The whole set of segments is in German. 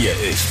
Hier ist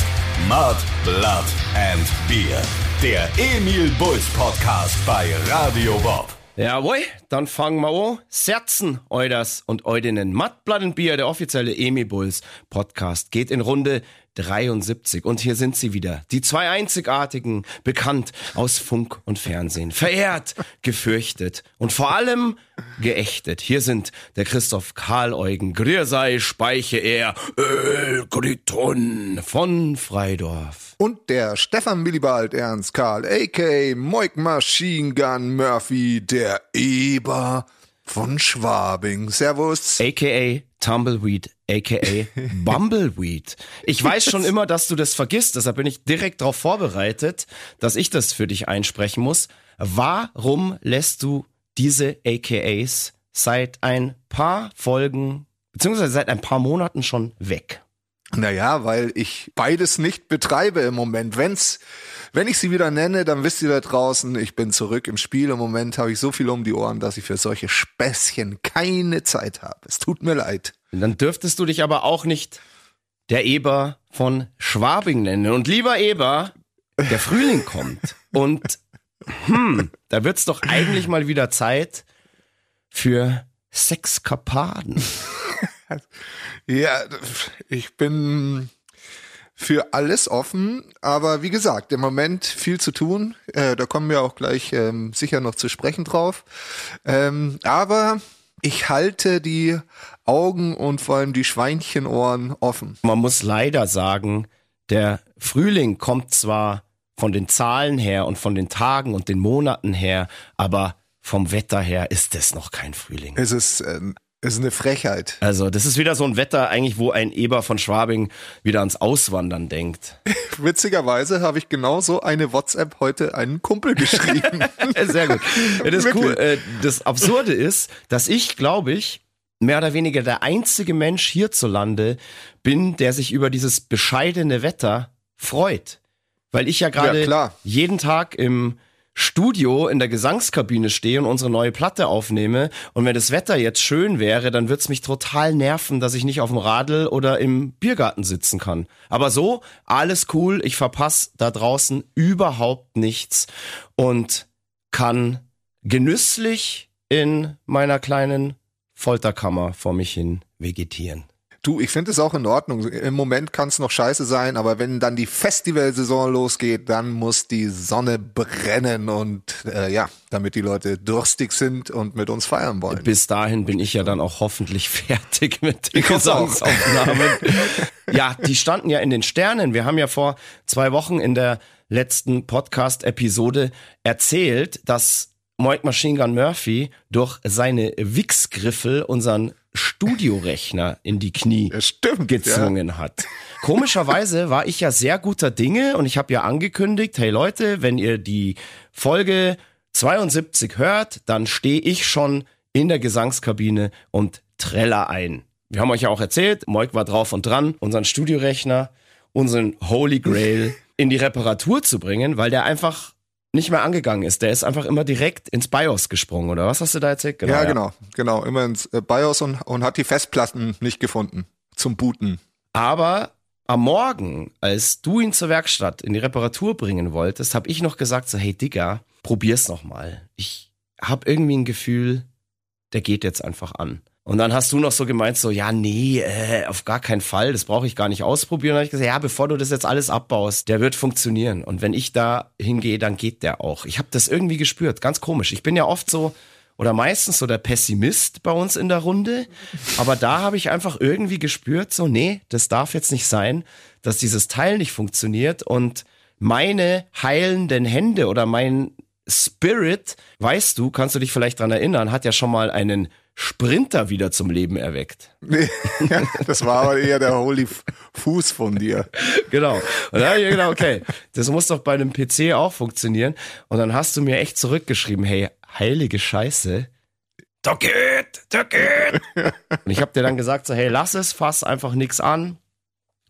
Mud, Blood and Beer. Der Emil Bulls Podcast bei Radio Bob. Jawohl, dann fangen wir an. Serzen euders und eudinen. Mud, Blood and Beer, der offizielle Emil Bulls Podcast, geht in Runde 73. Und hier sind sie wieder. Die zwei einzigartigen, bekannt aus Funk und Fernsehen. Verehrt, gefürchtet und vor allem geächtet. Hier sind der Christoph Karl-Eugen, Griersei, Speiche er, Öl, Griton von Freidorf. Und der Stefan Willibald Ernst Karl, a.k. Moik Machine Gun Murphy, der Eber von Schwabing. Servus. AKA Tumbleweed, aka Bumbleweed. Ich weiß schon immer, dass du das vergisst, deshalb bin ich direkt darauf vorbereitet, dass ich das für dich einsprechen muss. Warum lässt du diese AKAs seit ein paar Folgen, beziehungsweise seit ein paar Monaten schon weg? Naja, weil ich beides nicht betreibe im Moment. Wenn's, wenn ich sie wieder nenne, dann wisst ihr da draußen, ich bin zurück im Spiel. Im Moment habe ich so viel um die Ohren, dass ich für solche Späßchen keine Zeit habe. Es tut mir leid. Dann dürftest du dich aber auch nicht der Eber von Schwabing nennen. Und lieber Eber, der Frühling kommt. Und hm, da wird's doch eigentlich mal wieder Zeit für Sexkapaden. Ja, ich bin für alles offen, aber wie gesagt, im Moment viel zu tun. Äh, da kommen wir auch gleich ähm, sicher noch zu sprechen drauf. Ähm, aber ich halte die Augen und vor allem die Schweinchenohren offen. Man muss leider sagen, der Frühling kommt zwar von den Zahlen her und von den Tagen und den Monaten her, aber vom Wetter her ist es noch kein Frühling. Es ist, ähm, ist eine Frechheit. Also, das ist wieder so ein Wetter eigentlich, wo ein Eber von Schwabing wieder ans Auswandern denkt. Witzigerweise habe ich genauso eine WhatsApp heute einen Kumpel geschrieben. Sehr gut. Ja, das cool. Äh, Das Absurde ist, dass ich, glaube ich, mehr oder weniger der einzige Mensch hierzulande bin, der sich über dieses bescheidene Wetter freut. Weil ich ja Ja, gerade klar. jeden Tag im Studio in der Gesangskabine stehe und unsere neue Platte aufnehme. Und wenn das Wetter jetzt schön wäre, dann wird's mich total nerven, dass ich nicht auf dem Radl oder im Biergarten sitzen kann. Aber so, alles cool, ich verpasse da draußen überhaupt nichts und kann genüsslich in meiner kleinen Folterkammer vor mich hin vegetieren. Du, ich finde es auch in Ordnung. Im Moment kann es noch scheiße sein, aber wenn dann die Festivalsaison losgeht, dann muss die Sonne brennen und äh, ja, damit die Leute durstig sind und mit uns feiern wollen. Bis dahin bin ich ja dann auch hoffentlich fertig mit den. Gesangsaufnahmen. ja, die standen ja in den Sternen. Wir haben ja vor zwei Wochen in der letzten Podcast-Episode erzählt, dass Moik Machine Gun Murphy durch seine Wichsgriffel unseren Studiorechner in die Knie Ja, stimmt, gezwungen hat. Komischerweise war ich ja sehr guter Dinge und ich habe ja angekündigt, hey Leute, wenn ihr die Folge 72 hört, dann stehe ich schon in der Gesangskabine und treller ein. Wir haben euch ja auch erzählt, Moik war drauf und dran, unseren Studiorechner, unseren Holy Grail in die Reparatur zu bringen, weil der einfach nicht mehr angegangen ist. Der ist einfach immer direkt ins BIOS gesprungen, oder was hast du da erzählt? Ja, genau, genau. Immer ins äh, BIOS und, und hat die Festplatten nicht gefunden zum Booten. Aber am Morgen, als du ihn zur Werkstatt in die Reparatur bringen wolltest, habe ich noch gesagt so, hey Digga, probier's noch mal. Ich habe irgendwie ein Gefühl, der geht jetzt einfach an. Und dann hast du noch so gemeint, so, ja, nee, äh, auf gar keinen Fall, das brauche ich gar nicht ausprobieren. Und dann hab ich gesagt, ja, bevor du das jetzt alles abbaust, der wird funktionieren. Und wenn ich da hingehe, dann geht der auch. Ich habe das irgendwie gespürt, ganz komisch. Ich bin ja oft so, oder meistens so der Pessimist bei uns in der Runde. Aber da habe ich einfach irgendwie gespürt, so, nee, das darf jetzt nicht sein, dass dieses Teil nicht funktioniert und meine heilenden Hände oder mein Spirit, weißt du, kannst du dich vielleicht dran erinnern, hat ja schon mal einen Sprinter wieder zum Leben erweckt. Nee, das war aber eher der Holy Fuß von dir. Genau. Und dann ich gedacht, okay, das muss doch bei einem PC auch funktionieren. Und dann hast du mir echt zurückgeschrieben, hey, heilige Scheiße. Da geht, da geht. Und ich habe dir dann gesagt, so, hey, lass es, fass einfach nix an.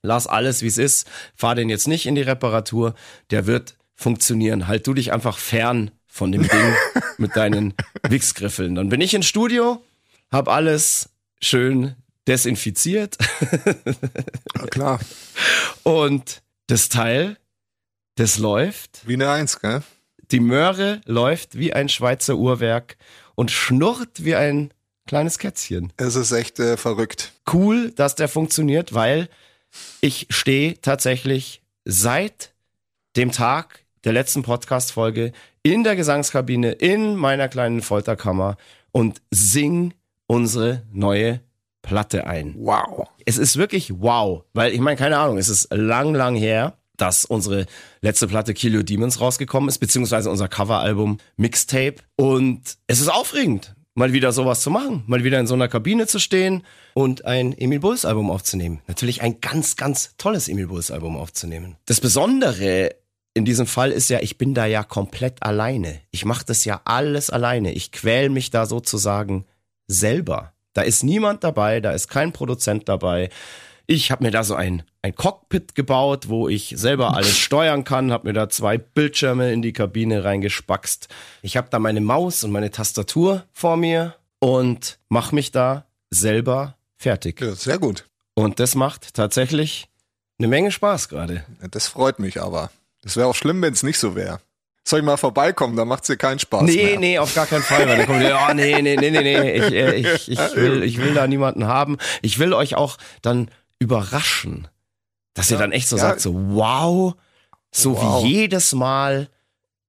Lass alles, wie es ist. Fahr den jetzt nicht in die Reparatur. Der wird funktionieren. Halt du dich einfach fern von dem Ding mit deinen Wichsgriffeln. Dann bin ich ins Studio, hab alles schön desinfiziert. Ja, klar. Und das Teil, das läuft. Wie eine Eins, gell? Die Möhre läuft wie ein Schweizer Uhrwerk und schnurrt wie ein kleines Kätzchen. Es ist echt äh, verrückt. Cool, dass der funktioniert, weil ich stehe tatsächlich seit dem Tag der letzten Podcast-Folge in der Gesangskabine in meiner kleinen Folterkammer und sing unsere neue Platte ein. Wow. Es ist wirklich wow, weil ich meine, keine Ahnung, es ist lang, lang her, dass unsere letzte Platte Kill Your Demons rausgekommen ist, beziehungsweise unser Coveralbum Mixtape. Und es ist aufregend, mal wieder sowas zu machen, mal wieder in so einer Kabine zu stehen und ein Emil Bulls Album aufzunehmen. Natürlich ein ganz, ganz tolles Emil Bulls Album aufzunehmen. Das Besondere in diesem Fall ist ja, ich bin da ja komplett alleine. Ich mache das ja alles alleine. Ich quäl mich da sozusagen selber. Da ist niemand dabei, da ist kein Produzent dabei. Ich habe mir da so ein, ein Cockpit gebaut, wo ich selber alles steuern kann, habe mir da zwei Bildschirme in die Kabine reingespackst. Ich habe da meine Maus und meine Tastatur vor mir und mache mich da selber fertig. Ja, sehr gut. Und das macht tatsächlich eine Menge Spaß gerade. Das freut mich aber. Das wäre auch schlimm, wenn es nicht so wäre. Soll ich mal vorbeikommen, da macht's dir keinen Spaß Nee, mehr. nee, auf gar keinen Fall. Weil dann kommt ihr, oh, nee, nee, nee, nee, nee. Ich, äh, ich, ich, will, ich will da niemanden haben. Ich will euch auch dann überraschen. Dass ihr Ja, dann echt so ja. sagt, so wow, so Wow. wie jedes Mal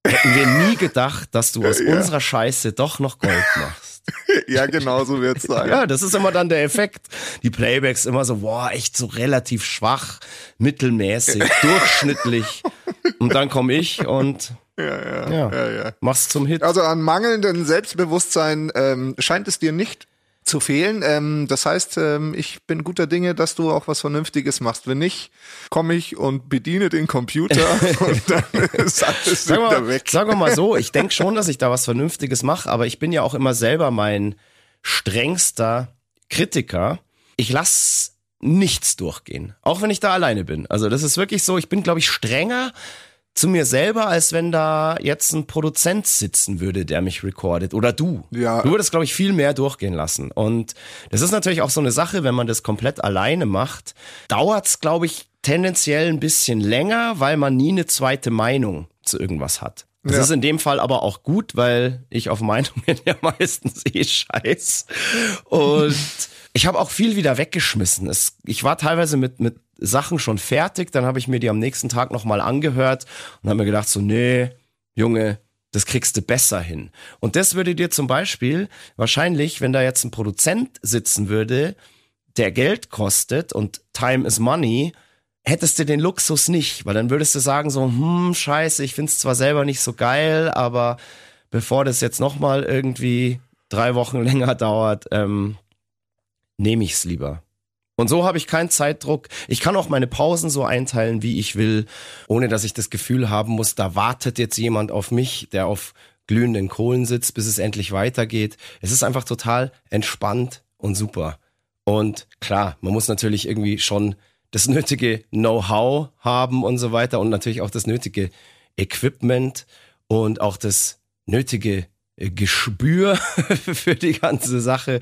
hätten wir nie gedacht, dass du aus Ja. unserer Scheiße doch noch Gold machst. Ja, genau so wird's sein. Ja, das ist immer dann der Effekt. Die Playbacks immer so, boah, echt so relativ schwach, mittelmäßig, durchschnittlich. Und dann komme ich und Ja, ja, Ja. ja, ja. mach's zum Hit. Also an mangelndem Selbstbewusstsein ähm, scheint es dir nicht zu fehlen. Ähm, das heißt, ähm, ich bin guter Dinge, dass du auch was Vernünftiges machst. Wenn nicht, komme ich und bediene den Computer und dann ist alles Sagen wieder wir, weg. sagen wir mal so, ich denke schon, dass ich da was Vernünftiges mache, aber ich bin ja auch immer selber mein strengster Kritiker. Ich lass nichts durchgehen, auch wenn ich da alleine bin. Also das ist wirklich so, ich bin, glaube ich, strenger zu mir selber, als wenn da jetzt ein Produzent sitzen würde, der mich recordet. Oder du. Ja. Du würdest, glaube ich, viel mehr durchgehen lassen. Und das ist natürlich auch so eine Sache, wenn man das komplett alleine macht, dauert's, glaube ich, tendenziell ein bisschen länger, weil man nie eine zweite Meinung zu irgendwas hat. Das Ja. ist in dem Fall aber auch gut, weil ich auf Meinungen ja meistens eh scheiß. Und ich habe auch viel wieder weggeschmissen. Es, ich war teilweise mit, mit Sachen schon fertig, dann habe ich mir die am nächsten Tag nochmal angehört und habe mir gedacht, so, nee, Junge, das kriegst du besser hin. Und das würde dir zum Beispiel wahrscheinlich, wenn da jetzt ein Produzent sitzen würde, der Geld kostet und Time is Money, hättest du den Luxus nicht, weil dann würdest du sagen so, hm, scheiße, ich find's zwar selber nicht so geil, aber bevor das jetzt nochmal irgendwie drei Wochen länger dauert, ähm, nehme ich's lieber. Und so habe ich keinen Zeitdruck. Ich kann auch meine Pausen so einteilen, wie ich will, ohne dass ich das Gefühl haben muss, da wartet jetzt jemand auf mich, der auf glühenden Kohlen sitzt, bis es endlich weitergeht. Es ist einfach total entspannt und super. Und klar, man muss natürlich irgendwie schon das nötige Know-how haben und so weiter und natürlich auch das nötige Equipment und auch das nötige äh, Gespür für die ganze Sache.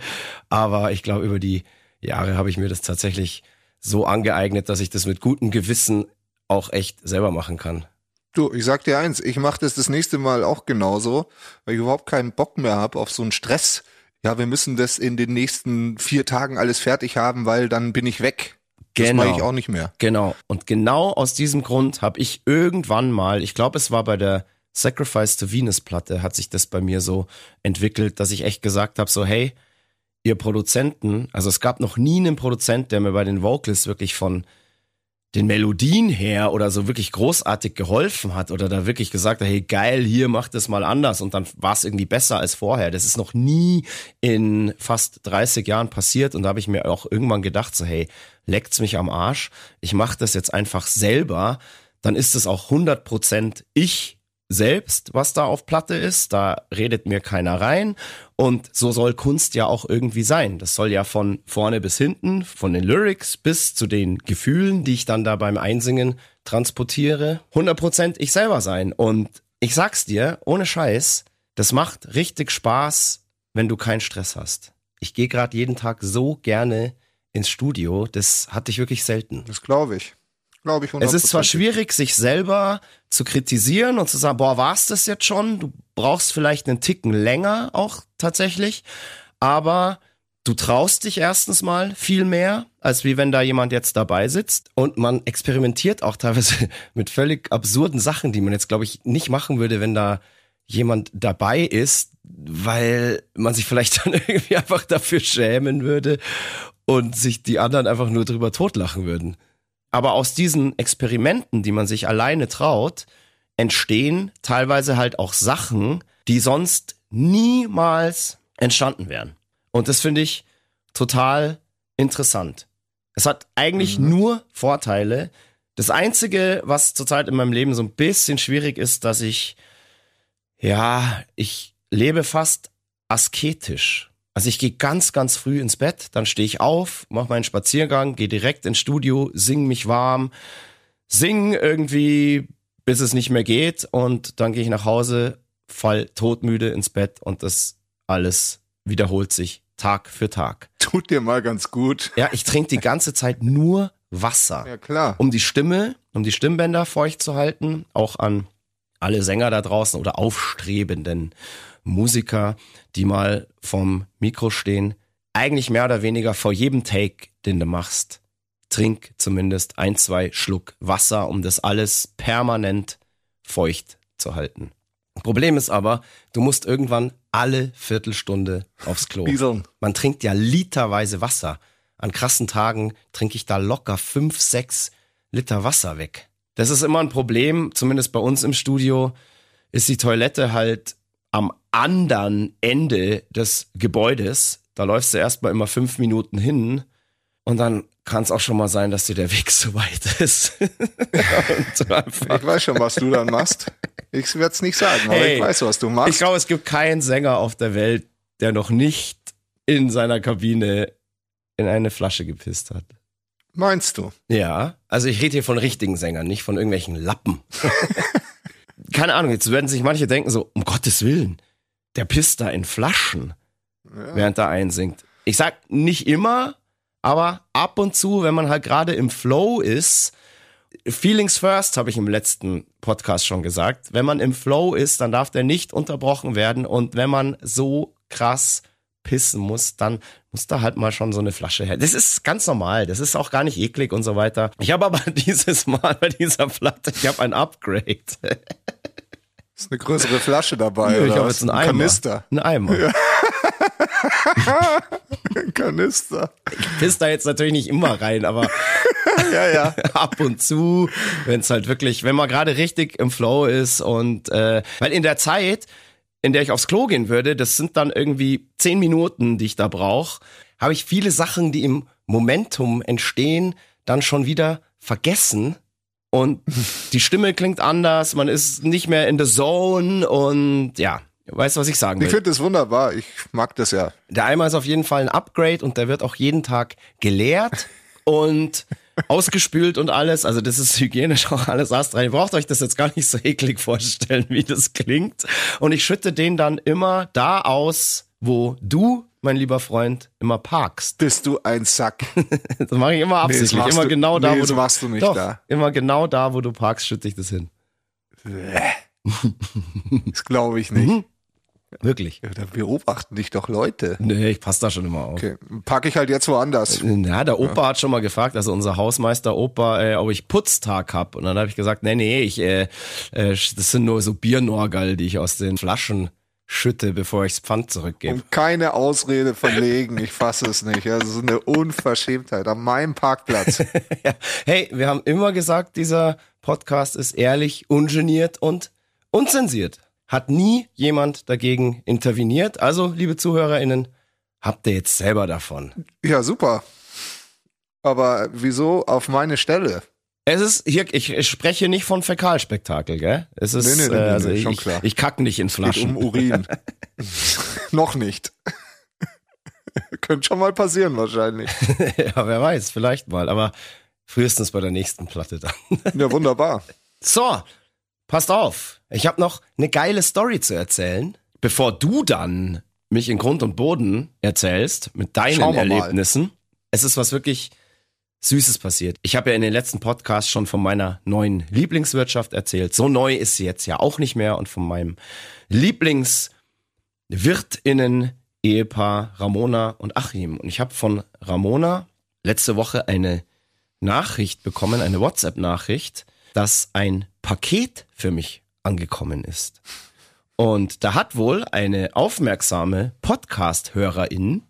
Aber ich glaube, über die Jahre habe ich mir das tatsächlich so angeeignet, dass ich das mit gutem Gewissen auch echt selber machen kann. Du, ich sag dir eins, ich mache das das nächste Mal auch genauso, weil ich überhaupt keinen Bock mehr habe auf so einen Stress. Ja, wir müssen das in den nächsten vier Tagen alles fertig haben, weil dann bin ich weg. Das Genau. mache ich auch nicht mehr. Genau. Und genau aus diesem Grund habe ich irgendwann mal, ich glaube, es war bei der Sacrifice to Venus Platte, hat sich das bei mir so entwickelt, dass ich echt gesagt habe, so hey, ihr Produzenten, also es gab noch nie einen Produzent, der mir bei den Vocals wirklich von den Melodien her oder so wirklich großartig geholfen hat oder da wirklich gesagt hat, hey geil, hier macht es mal anders. Und dann war es irgendwie besser als vorher. Das ist noch nie in fast 30 Jahren passiert. Und da habe ich mir auch irgendwann gedacht, so hey, leckt's mich am Arsch, ich mache das jetzt einfach selber, dann ist es auch 100% ich selbst, was da auf Platte ist. Da redet mir keiner rein. Und so soll Kunst ja auch irgendwie sein. Das soll ja von vorne bis hinten, von den Lyrics bis zu den Gefühlen, die ich dann da beim Einsingen transportiere, 100% ich selber sein. Und ich sag's dir, ohne Scheiß, das macht richtig Spaß, wenn du keinen Stress hast. Ich gehe gerade jeden Tag so gerne ins Studio, das hatte ich wirklich selten. Das glaube ich. Glaube ich Es ist zwar 100%. schwierig, sich selber zu kritisieren und zu sagen, boah, war's das jetzt schon? Du brauchst vielleicht einen Ticken länger auch tatsächlich, aber du traust dich erstens mal viel mehr, als wie wenn da jemand jetzt dabei sitzt und man experimentiert auch teilweise mit völlig absurden Sachen, die man jetzt glaube ich nicht machen würde, wenn da jemand dabei ist, weil man sich vielleicht dann irgendwie einfach dafür schämen würde und sich die anderen einfach nur drüber totlachen würden. Aber aus diesen Experimenten, die man sich alleine traut, entstehen teilweise halt auch Sachen, die sonst niemals entstanden wären. Und das finde ich total interessant. Es hat eigentlich nur Vorteile. Das Einzige, was zurzeit in meinem Leben so ein bisschen schwierig ist, dass ich, ja, ich lebe fast asketisch. Also ich gehe ganz, ganz früh ins Bett, dann stehe ich auf, mache meinen Spaziergang, gehe direkt ins Studio, sing mich warm, sing irgendwie, bis es nicht mehr geht und dann gehe ich nach Hause, fall todmüde ins Bett und das alles wiederholt sich Tag für Tag. Tut dir mal ganz gut. Ja, ich trinke die ganze Zeit nur Wasser Ja, klar. um die Stimme, um die Stimmbänder feucht zu halten, auch an alle Sänger da draußen oder aufstrebenden Musiker, die mal vom Mikro stehen, eigentlich mehr oder weniger vor jedem Take, den du machst, trink zumindest ein, zwei Schluck Wasser, um das alles permanent feucht zu halten. Problem ist aber, du musst irgendwann alle Viertelstunde aufs Klo. Bieseln. Man trinkt ja literweise Wasser. An krassen Tagen trinke ich da locker fünf, sechs Liter Wasser weg. Das ist immer ein Problem, zumindest bei uns im Studio, ist die Toilette halt am anderen Ende des Gebäudes. Da läufst du erstmal immer fünf Minuten hin und dann kann es auch schon mal sein, dass dir der Weg zu weit ist. Ich weiß schon, was du dann machst. Ich werde es nicht sagen, aber Hey, ich weiß, was du machst. Ich glaube, es gibt keinen Sänger auf der Welt, der noch nicht in seiner Kabine in eine Flasche gepisst hat. Meinst du? Ja, also ich rede hier von richtigen Sängern, nicht von irgendwelchen Lappen. Keine Ahnung, jetzt werden sich manche denken so, um Gottes Willen, der pisst da in Flaschen, während er einsingt. Ich sag nicht immer, aber ab und zu, wenn man halt gerade im Flow ist, Feelings first, habe ich im letzten Podcast schon gesagt. Wenn man im Flow ist, dann darf der nicht unterbrochen werden. Und wenn man so krass pissen muss, dann muss da halt mal schon so eine Flasche her. Das ist ganz normal. Das ist auch gar nicht eklig und so weiter. Ich habe aber dieses Mal bei dieser Platte, ich habe ein Upgrade. Ist eine größere Flasche dabei, ich habe was? jetzt einen Eimer. Kanister. Ein Eimer. Ein Kanister. Piss da jetzt natürlich nicht immer rein, aber Ja, ja. ab und zu, wenn es halt wirklich, wenn man gerade richtig im Flow ist und äh, weil in der Zeit, in der ich aufs Klo gehen würde, das sind dann irgendwie zehn Minuten, die ich da brauche, habe ich viele Sachen, die im Momentum entstehen, dann schon wieder vergessen. Und die Stimme klingt anders, man ist nicht mehr in the zone und ja, weißt du, was ich sagen Ich will? finde das wunderbar. Ich mag das ja. Der Eimer ist auf jeden Fall ein Upgrade und der wird auch jeden Tag geleert und ausgespült und alles. Also das ist hygienisch auch alles astrein. Ihr braucht euch das jetzt gar nicht so eklig vorstellen, wie das klingt. Und ich schütte den dann immer da aus, wo du, mein lieber Freund, immer parkst. Bist du ein Sack. Das mache ich immer absichtlich. machst immer du- genau da, nee, wo du machst du nicht Doch, da. Immer genau da, wo du parkst, schütte ich das hin. Das glaube ich nicht. Mhm. Wirklich. Ja, da beobachten dich doch Leute. Nee, ich passe da schon immer auf. Okay, packe ich halt jetzt woanders. Ja, der Opa hat schon mal gefragt, also unser Hausmeister Opa, äh, ob ich Putztag hab. Und dann habe ich gesagt, nee, nee, ich, äh, äh, das sind nur so Biernorgal, die ich aus den Flaschen schütte, bevor ichs Pfand zurückgebe. Und keine Ausrede verlegen. Ich fasse es nicht. Ja, Das ist eine Unverschämtheit. An meinem Parkplatz. ja. Hey, wir haben immer gesagt, dieser Podcast ist ehrlich, ungeniert und unzensiert. Hat nie jemand dagegen interveniert. Also, liebe ZuhörerInnen, habt ihr jetzt selber davon. Ja, super. Aber wieso auf meine Stelle? Es ist hier, ich, spreche nicht von Fäkalspektakel, gell? Es ist, Nee, nee, nee, äh, also ich, schon klar. ich kack nicht in Geht Flaschen. um Urin. Noch nicht. Könnte schon mal passieren wahrscheinlich. ja, wer weiß, vielleicht mal, aber frühestens bei der nächsten Platte dann. Ja, wunderbar. So, passt auf. Ich habe noch eine geile Story zu erzählen, bevor du dann mich in Grund und Boden erzählst mit deinen wir mal. Erlebnissen. es ist was wirklich Süßes passiert. Ich habe ja in den letzten Podcasts schon von meiner neuen Lieblingswirtschaft erzählt. So neu ist sie jetzt ja auch nicht mehr und von meinem Lieblingswirtinnen Ehepaar Ramona und Achim. Und ich habe von Ramona letzte Woche eine Nachricht bekommen, eine WhatsApp-Nachricht, dass ein Paket für mich angekommen ist. Und da hat wohl eine aufmerksame Podcast-Hörerin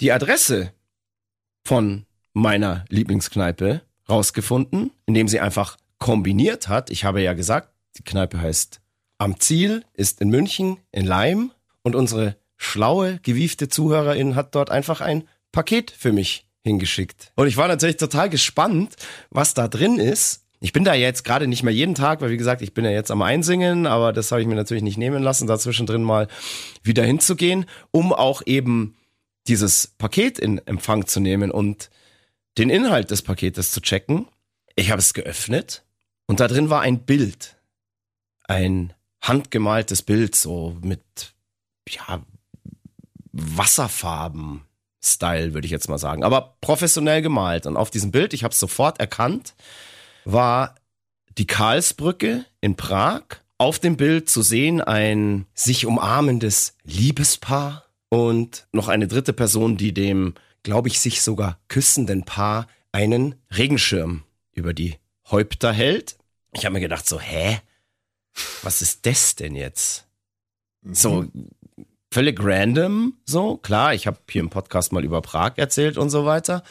die Adresse von meiner Lieblingskneipe rausgefunden, indem sie einfach kombiniert hat. Ich habe ja gesagt, die Kneipe heißt Am Ziel, ist in München, in Leim und unsere schlaue, gewiefte Zuhörerin hat dort einfach ein Paket für mich hingeschickt. Und ich war natürlich total gespannt, was da drin ist. Ich bin da jetzt gerade nicht mehr jeden Tag, weil wie gesagt, ich bin ja jetzt am Einsingen, aber das habe ich mir natürlich nicht nehmen lassen, da zwischendrin mal wieder hinzugehen, um auch eben dieses Paket in Empfang zu nehmen und den Inhalt des Paketes zu checken. Ich habe es geöffnet und da drin war ein Bild. Ein handgemaltes Bild, so mit, ja, Wasserfarben. Style, würde ich jetzt mal sagen. Aber professionell gemalt. Und auf diesem Bild, ich habe es sofort erkannt, war die Karlsbrücke in Prag. Auf dem Bild zu sehen ein sich umarmendes Liebespaar und noch eine dritte Person, die dem glaube ich, sich sogar küssenden Paar einen Regenschirm über die Häupter hält. Ich habe mir gedacht, so, hä? Was ist das denn jetzt? Mhm. So völlig random, so klar. Ich habe hier im Podcast mal über Prag erzählt und so weiter.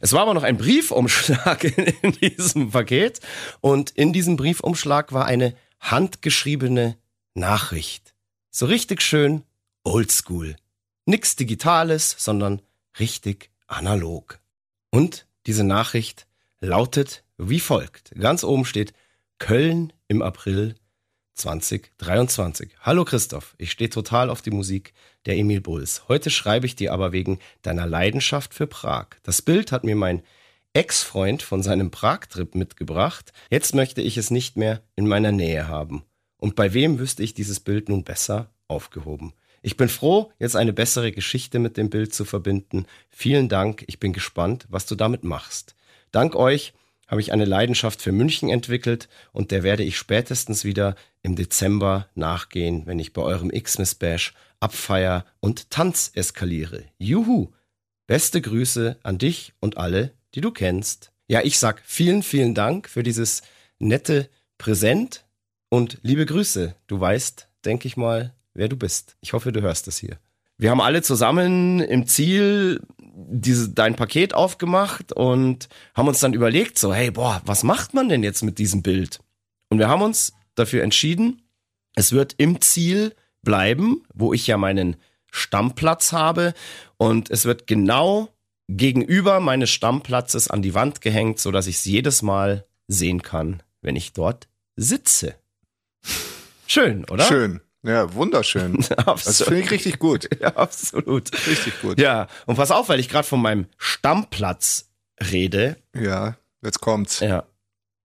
Es war aber noch ein Briefumschlag in, in diesem Paket und in diesem Briefumschlag war eine handgeschriebene Nachricht. So richtig schön oldschool. Nix Digitales, sondern richtig analog. Und diese Nachricht lautet wie folgt. Ganz oben steht Köln im April 2023. Hallo Christoph, ich stehe total auf die Musik der Emil Bulls. Heute schreibe ich dir aber wegen deiner Leidenschaft für Prag. Das Bild hat mir mein Ex-Freund von seinem Prag-Trip mitgebracht. Jetzt möchte ich es nicht mehr in meiner Nähe haben. Und bei wem wüsste ich dieses Bild nun besser aufgehoben? Ich bin froh, jetzt eine bessere Geschichte mit dem Bild zu verbinden. Vielen Dank, ich bin gespannt, was du damit machst. Dank euch habe ich eine Leidenschaft für München entwickelt und der werde ich spätestens wieder im Dezember nachgehen, wenn ich bei eurem Xmas Bash abfeier und Tanz eskaliere. Juhu! Beste Grüße an dich und alle, die du kennst. Ja, ich sag vielen, vielen Dank für dieses nette Präsent und liebe Grüße. Du weißt, denke ich mal, wer du bist. Ich hoffe, du hörst das hier. Wir haben alle zusammen im Ziel diese, dein Paket aufgemacht und haben uns dann überlegt, so, hey, boah, was macht man denn jetzt mit diesem Bild? Und wir haben uns dafür entschieden, es wird im Ziel bleiben, wo ich ja meinen Stammplatz habe und es wird genau gegenüber meines Stammplatzes an die Wand gehängt, so dass ich es jedes Mal sehen kann, wenn ich dort sitze. Schön, oder? Schön. Ja, wunderschön. das finde ich richtig gut. Ja, absolut. Richtig gut. Ja, und pass auf, weil ich gerade von meinem Stammplatz rede. Ja, jetzt kommt's. Ja.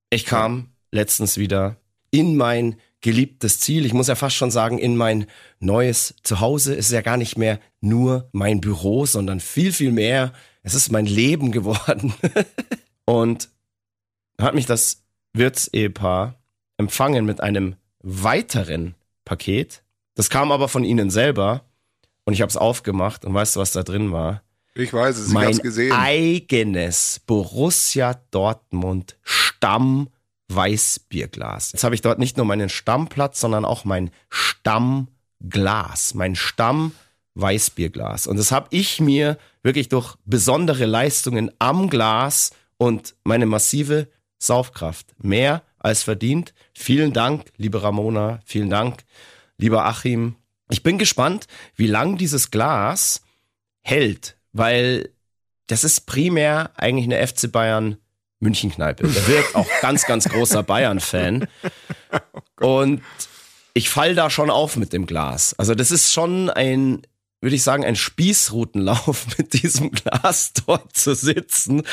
Ich kam letztens wieder in mein geliebtes Ziel. Ich muss ja fast schon sagen, in mein neues Zuhause. Es ist ja gar nicht mehr nur mein Büro, sondern viel, viel mehr. Es ist mein Leben geworden. und hat mich das Wirtsehepaar empfangen mit einem weiteren Paket. Das kam aber von ihnen selber und ich habe es aufgemacht und weißt du, was da drin war? Ich weiß es, ich mein hab's gesehen. eigenes Borussia Dortmund Stamm Weißbierglas. Jetzt habe ich dort nicht nur meinen Stammplatz, sondern auch mein Stammglas, mein Stamm Weißbierglas. Und das habe ich mir wirklich durch besondere Leistungen am Glas und meine massive Saufkraft mehr als verdient. Vielen Dank, liebe Ramona. Vielen Dank, lieber Achim. Ich bin gespannt, wie lang dieses Glas hält, weil das ist primär eigentlich eine FC Bayern Münchenkneipe. Der wird auch ganz, ganz großer Bayern-Fan. Und ich fall da schon auf mit dem Glas. Also das ist schon ein, würde ich sagen, ein Spießrutenlauf mit diesem Glas dort zu sitzen.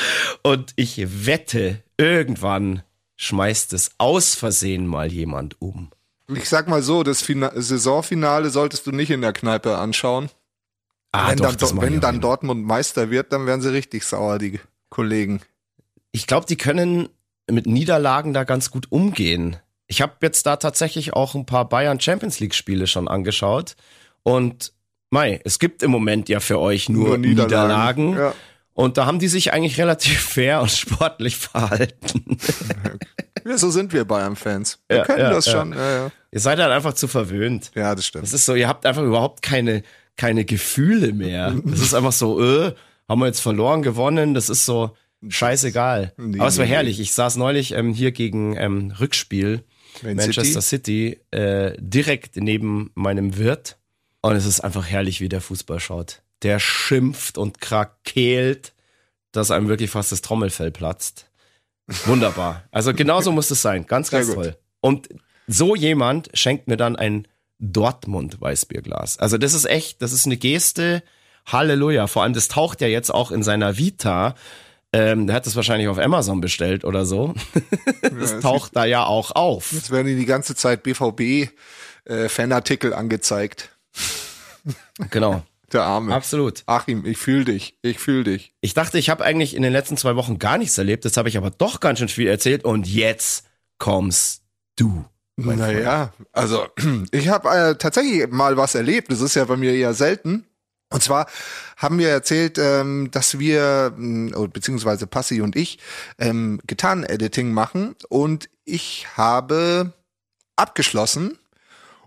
Und ich wette, irgendwann schmeißt es aus Versehen mal jemand um. Ich sag mal so, das Fina Saisonfinale solltest du nicht in der Kneipe anschauen. Ah, wenn doch, dann, das Do- wenn dann Dortmund Meister wird, dann werden sie richtig sauer, die Kollegen. Ich glaube, die können mit Niederlagen da ganz gut umgehen. Ich habe jetzt da tatsächlich auch ein paar Bayern Champions League Spiele schon angeschaut und Mai, es gibt im Moment ja für euch nur, Niederlagen. Ja. Und da haben die sich eigentlich relativ fair und sportlich verhalten. ja, so sind wir Bayern-Fans. Wir Ja, können ja, das schon. Ja, ja. Ihr seid halt einfach zu verwöhnt. ja, das stimmt. Das ist so, ihr habt einfach überhaupt keine, keine Gefühle mehr. Das ist einfach so, äh, haben wir jetzt verloren, gewonnen, das ist so scheißegal. Nee, Aber es war herrlich. Ich saß neulich ähm, hier gegen ähm, Rückspiel Man Manchester City, äh, direkt neben meinem Wirt. Und es ist einfach herrlich, wie der Fußball schaut. Der schimpft und krakeelt, dass einem wirklich fast das Trommelfell platzt. Wunderbar. Also genauso muss es sein. Ganz, ganz toll. Und so jemand schenkt mir dann ein Dortmund-Weißbierglas. Also das ist echt, das ist eine Geste. Halleluja. Vor allem, das taucht ja jetzt auch in seiner Vita. Ähm, der hat das wahrscheinlich auf Amazon bestellt oder so. Das Ja, taucht da ja auch auf. Jetzt werden die ganze Zeit BVB-Fanartikel angezeigt. Genau. Der Arme. Absolut. Achim, ich fühl dich. Ich fühl dich. Ich dachte, ich habe eigentlich in den letzten zwei Wochen gar nichts erlebt. Das habe ich aber doch ganz schön viel erzählt. Und jetzt kommst du. mein Freund. Naja, also ich habe äh, tatsächlich mal was erlebt. Das ist ja bei mir eher selten. Und zwar haben wir erzählt, ähm, dass wir, oder beziehungsweise Passi und ich, ähm, Gitarren-Editing machen. Und ich habe abgeschlossen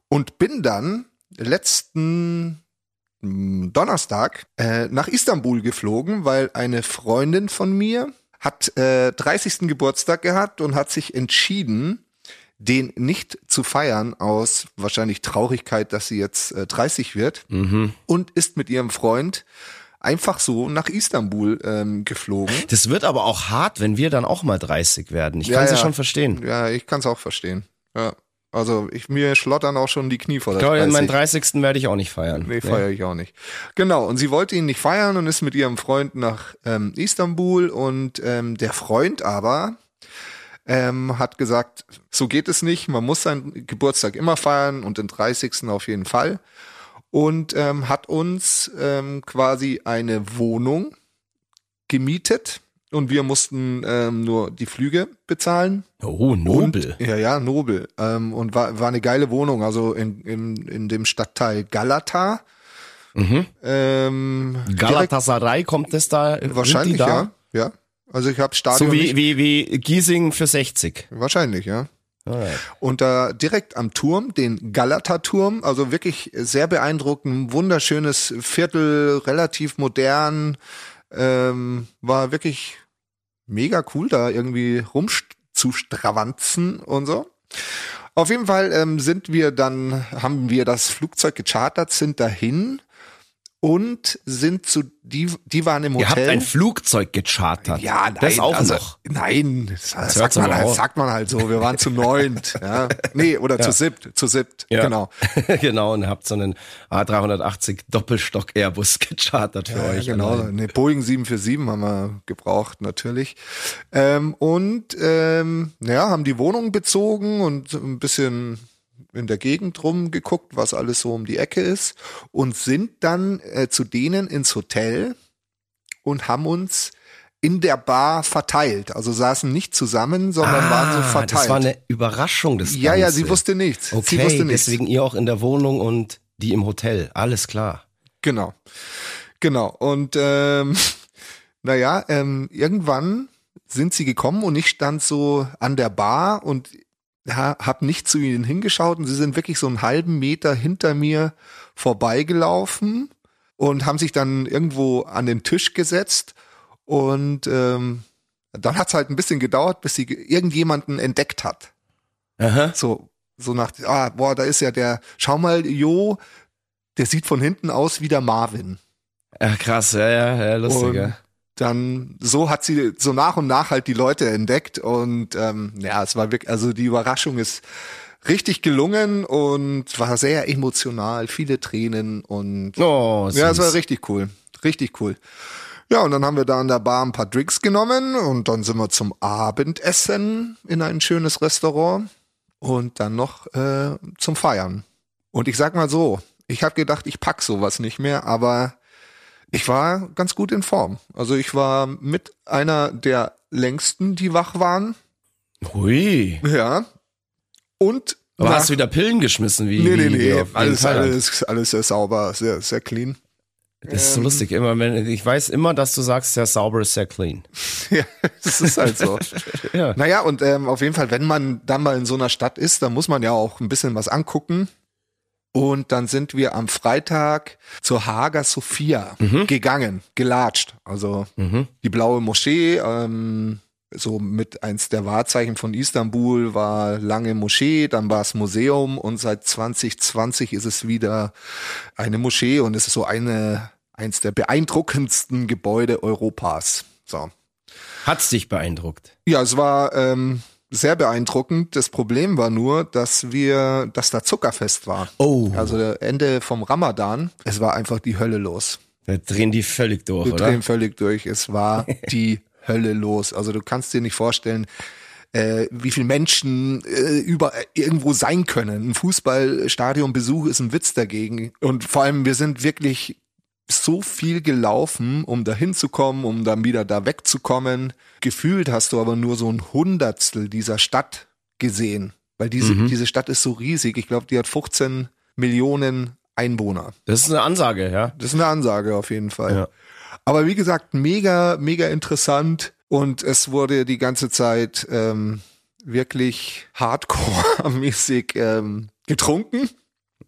und bin dann letzten Donnerstag äh, nach Istanbul geflogen, weil eine Freundin von mir hat äh, 30. Geburtstag gehabt und hat sich entschieden, den nicht zu feiern aus wahrscheinlich Traurigkeit, dass sie jetzt äh, 30 wird Mhm. und ist mit ihrem Freund einfach so nach Istanbul ähm, geflogen. Das wird aber auch hart, wenn wir dann auch mal 30 werden. Ich Ja, kann es ja ja. schon verstehen. Ja, ich kann es auch verstehen. Ja. Also ich mir schlottern auch schon die Knie vor Ich der glaube, 30. meinen 30. werde ich auch nicht feiern. Nee, feiere ich auch nicht. Genau, und sie wollte ihn nicht feiern und ist mit ihrem Freund nach ähm, Istanbul und ähm, der Freund aber ähm, hat gesagt, so geht es nicht, man muss seinen Geburtstag immer feiern und den 30. auf jeden Fall. Und ähm, hat uns ähm, quasi eine Wohnung gemietet und wir mussten ähm, nur die Flüge bezahlen. Oh, nobel. Und, ja, ja, nobel. Ähm, und war, war eine geile Wohnung, also in, in, in dem Stadtteil Galata. Mhm. Ähm, Galatasaray kommt das da? wahrscheinlich, da? ja. Ja. Also ich habe Stadion. So wie, wie, wie Giesing für 60. wahrscheinlich, ja. Alright. Und da direkt am Turm, den Galata-Turm, also wirklich sehr beeindruckend, wunderschönes Viertel, relativ modern, ähm, war wirklich mega cool, da irgendwie rumzustravanzen und so. Auf jeden Fall ähm, sind wir dann, haben wir das Flugzeug gechartert, sind dahin und sind zu, die, die waren im Ihr Hotel. habt ein Flugzeug gechartert. Ja, nein, Das auch also, noch. Nein, das, das sagt, man halt, sagt man halt so. Wir waren zu neunt. ja. Nee, oder zu siebt. Zu siebt, Ja. genau. genau, und habt so einen A380 Doppelstock Airbus gechartert für Ja, euch. genau. allein. Eine Boeing 747 haben wir gebraucht, natürlich. Ähm, und ähm, ja, haben die Wohnung bezogen und ein bisschen in der Gegend rumgeguckt, was alles so um die Ecke ist und sind dann äh, zu denen ins Hotel und haben uns in der Bar verteilt. Also saßen nicht zusammen, sondern waren so Ah, verteilt. Das war eine Überraschung des ja, ja, sie Ganze. wusste nichts. Okay, sie wusste nichts. deswegen ihr auch in der Wohnung und die im Hotel. Alles klar. Genau. Genau. Und ähm, naja, ähm, irgendwann sind sie gekommen und ich stand so an der Bar und ha, hab nicht zu ihnen hingeschaut und sie sind wirklich so einen halben Meter hinter mir vorbeigelaufen und haben sich dann irgendwo an den Tisch gesetzt und ähm, dann hat's halt ein bisschen gedauert, bis sie ge- irgendjemanden entdeckt hat. Aha. So, so nach, ah, boah, da ist ja der, schau mal, Jo, der sieht von hinten aus wie der Marvin. Ja, krass, ja, ja, ja lustig, Und. Dann so hat sie so nach und nach halt die Leute entdeckt und ähm, ja, es war wirklich, also die Überraschung ist richtig gelungen und war sehr emotional, viele Tränen und Oh, ja, es war richtig cool, richtig cool. Ja, und dann haben wir da an der Bar ein paar Drinks genommen und dann sind wir zum Abendessen in ein schönes Restaurant und dann noch äh, zum Feiern. Und ich sag mal so, ich habe gedacht, ich pack sowas nicht mehr, aber Ich war ganz gut in Form. Also ich war mit einer der längsten, die wach waren. Hui. Ja. Und Aber nach- hast du wieder Pillen geschmissen? Wie, Nee, nee, nee. Alles, alles, alles sehr sauber, sehr, sehr clean. Das ist so Ähm. lustig. Immer wenn, ich weiß immer, dass du sagst, sehr sauber ist sehr clean. Ja, das ist halt so. Ja. Naja, und ähm, auf jeden Fall, wenn man dann mal in so einer Stadt ist, dann muss man ja auch ein bisschen was angucken. Und dann sind wir am Freitag zur Hagia Sophia gegangen, gelatscht. Also Mhm. die blaue Moschee, ähm, so mit eins der Wahrzeichen von Istanbul war lange Moschee, dann war es Museum und seit 2020 ist es wieder eine Moschee und es ist so eine, eins der beeindruckendsten Gebäude Europas. So. Hat's dich beeindruckt? Ja, es war ähm, sehr beeindruckend. Das Problem war nur, dass wir, dass da Zuckerfest war. Oh. Also Ende vom Ramadan. Es war einfach die Hölle los. Da drehen die völlig durch, Wir oder? drehen völlig durch. Es war die Hölle los. Also du kannst dir nicht vorstellen, äh, wie viele Menschen äh, über irgendwo sein können. Ein Fußballstadionbesuch ist ein Witz dagegen. Und vor allem, wir sind wirklich so viel gelaufen, um da hinzukommen, um dann wieder da wegzukommen. Gefühlt hast du aber nur so ein Hundertstel dieser Stadt gesehen. Weil diese, Mhm. diese Stadt ist so riesig. Ich glaube, die hat 15 Millionen Einwohner. Das ist eine Ansage, ja. Das ist eine Ansage auf jeden Fall. Ja. Aber wie gesagt, mega, mega interessant und es wurde die ganze Zeit ähm, wirklich hardcore-mäßig ähm, getrunken.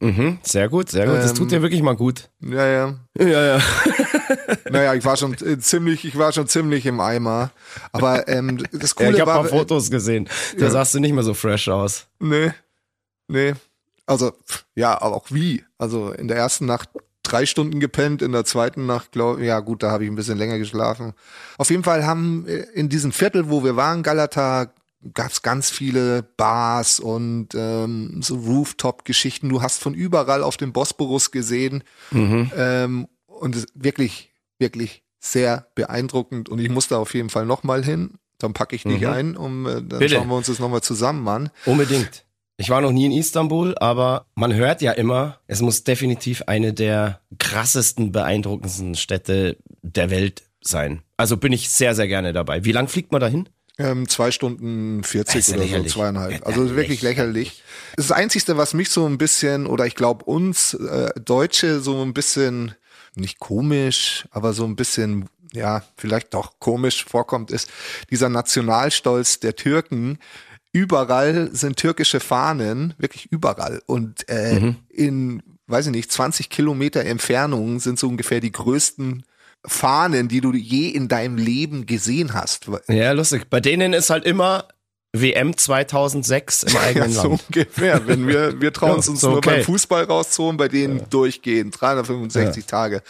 Mhm. Sehr gut, sehr gut. Das Ähm, tut dir wirklich mal gut. Ja, ja. Ja, ja. Naja, ich war schon äh, ziemlich, ich war schon ziemlich im Eimer. Aber ähm, das ja Coole ich habe war, mal Fotos gesehen. Da Ja. sahst du nicht mehr so fresh aus. Nee. Nee. Also, ja, aber auch wie? Also in der ersten Nacht drei Stunden gepennt, in der zweiten Nacht, glaube ja gut, da habe ich ein bisschen länger geschlafen. Auf jeden Fall haben äh, in diesem Viertel, wo wir waren, Galata, gab es ganz viele Bars und ähm, so Rooftop-Geschichten. Du hast von überall auf dem Bosporus gesehen. Mhm. Ähm, und es, wirklich, wirklich sehr beeindruckend. Und ich muss da auf jeden Fall nochmal hin. Dann packe ich dich Mhm. ein, um äh, dann Bitte. schauen wir uns das nochmal zusammen an. Unbedingt. Ich war noch nie in Istanbul, aber man hört ja immer, es muss definitiv eine der krassesten, beeindruckendsten Städte der Welt sein. Also bin ich sehr, sehr gerne dabei. Wie lang fliegt man dahin? Ähm, zwei Stunden Das 40 ist ja oder so, lächerlich. zweieinhalb. Ja, Also wirklich lächerlich. Das Einzige, was mich so ein bisschen, oder ich glaube uns äh, Deutsche so ein bisschen, nicht komisch, aber so ein bisschen, ja, vielleicht doch komisch vorkommt, ist dieser Nationalstolz der Türken. Überall sind türkische Fahnen, wirklich überall. Und äh, Mhm. in, weiß ich nicht, 20 Kilometer Entfernung sind so ungefähr die größten Fahnen, die du je in deinem Leben gesehen hast. Ja, lustig. Bei denen ist halt immer WM 2006 im Ja, eigenen so Land. ungefähr. Wenn wir, wir trauen es Ja, uns so nur okay. beim Fußball rauszuholen, bei denen durchgehend, 365 Tage.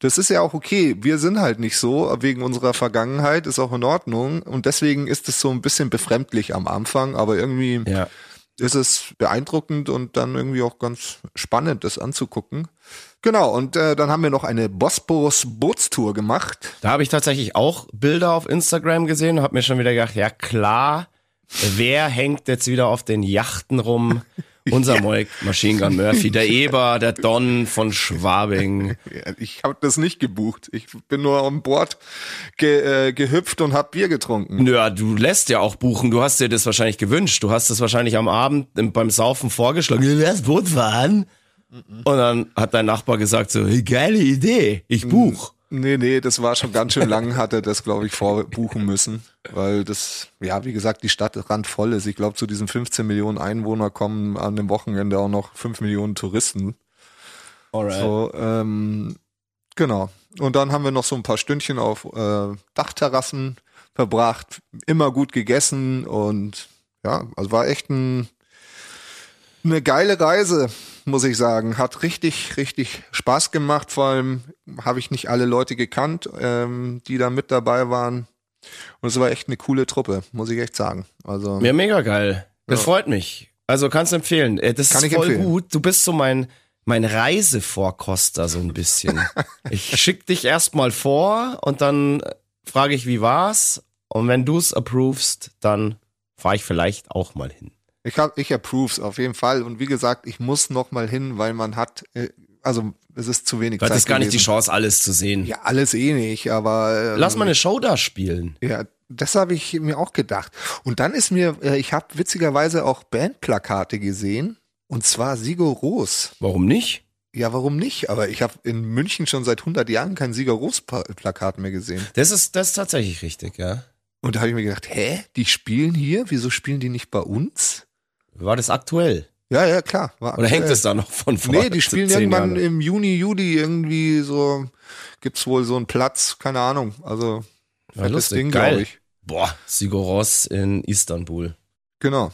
Das ist ja auch okay. Wir sind halt nicht so, wegen unserer Vergangenheit, ist auch in Ordnung. Und deswegen ist es so ein bisschen befremdlich am Anfang, aber irgendwie Ja. Ist es beeindruckend und dann irgendwie auch ganz spannend, das anzugucken. Genau, und äh, dann haben wir noch eine Bosporus-Bootstour gemacht. Da habe ich tatsächlich auch Bilder auf Instagram gesehen und habe mir schon wieder gedacht, ja klar, wer hängt jetzt wieder auf den Yachten rum? Unser Moik Machine Gun Murphy, der Eber, der Don von Schwabing. Ja, Ich habe das nicht gebucht. Ich bin nur an Bord ge, äh, gehüpft und habe Bier getrunken. Ja, du lässt ja auch buchen. Du hast dir das wahrscheinlich gewünscht. Du hast es wahrscheinlich am Abend im- beim Saufen vorgeschlagen. Du lässt Boot fahren. Und dann hat dein Nachbar gesagt so, hey, geile Idee, ich buch. Nee, nee, das war schon ganz schön lang, hat er das, glaube ich, vorbuchen müssen. Weil das, ja, wie gesagt, die Stadt randvoll ist. Ich glaube, zu diesen 15 Millionen Einwohner kommen an dem Wochenende auch noch 5 Millionen Touristen. Alright. So, ähm, genau. Und dann haben wir noch so ein paar Stündchen auf äh, Dachterrassen verbracht, immer gut gegessen und ja, also war echt ein, eine geile Reise, muss ich sagen. Hat richtig, richtig Spaß gemacht. Vor allem habe ich nicht alle Leute gekannt, ähm, die da mit dabei waren. Und es war echt eine coole Truppe, muss ich echt sagen. Also Ja, mega geil. Das Ja. freut mich. Also kannst empfehlen. Äh, Das Kann ist ich voll empfehlen. gut. Du bist so mein, mein Reisevorkoster so ein bisschen. ich schick dich erstmal vor und dann frage ich, wie war's? Und wenn du's approvest, dann fahre ich vielleicht auch mal hin. Ich hab, ich approves auf jeden Fall. Und wie gesagt, ich muss noch mal hin, weil man hat, äh, also es ist zu wenig Du hattest Zeit gar nicht die. Chance, alles zu sehen. Ja, alles eh nicht, aber ähm, Lass mal eine Show da spielen. Ja, das habe ich mir auch gedacht. Und dann ist mir, äh, ich habe witzigerweise auch Bandplakate gesehen. Und zwar Sigur Ros. Warum nicht? Ja, warum nicht? Aber ich habe in München schon seit 100 Jahren kein Sigur Ros Pa- Plakat mehr gesehen. Das ist, das ist tatsächlich richtig, ja. Und da habe ich mir gedacht, hä, die spielen hier? Wieso spielen die nicht bei uns? War das aktuell? Ja, ja, klar. War Oder hängt es da noch von vor? Nee, die spielen irgendwann Jahren? im Juni, Juli irgendwie so, gibt's wohl so einen Platz, keine Ahnung. Also, Ja, fettes lustig, Ding, glaube ich. Boah, Sigur Ros in Istanbul. Genau.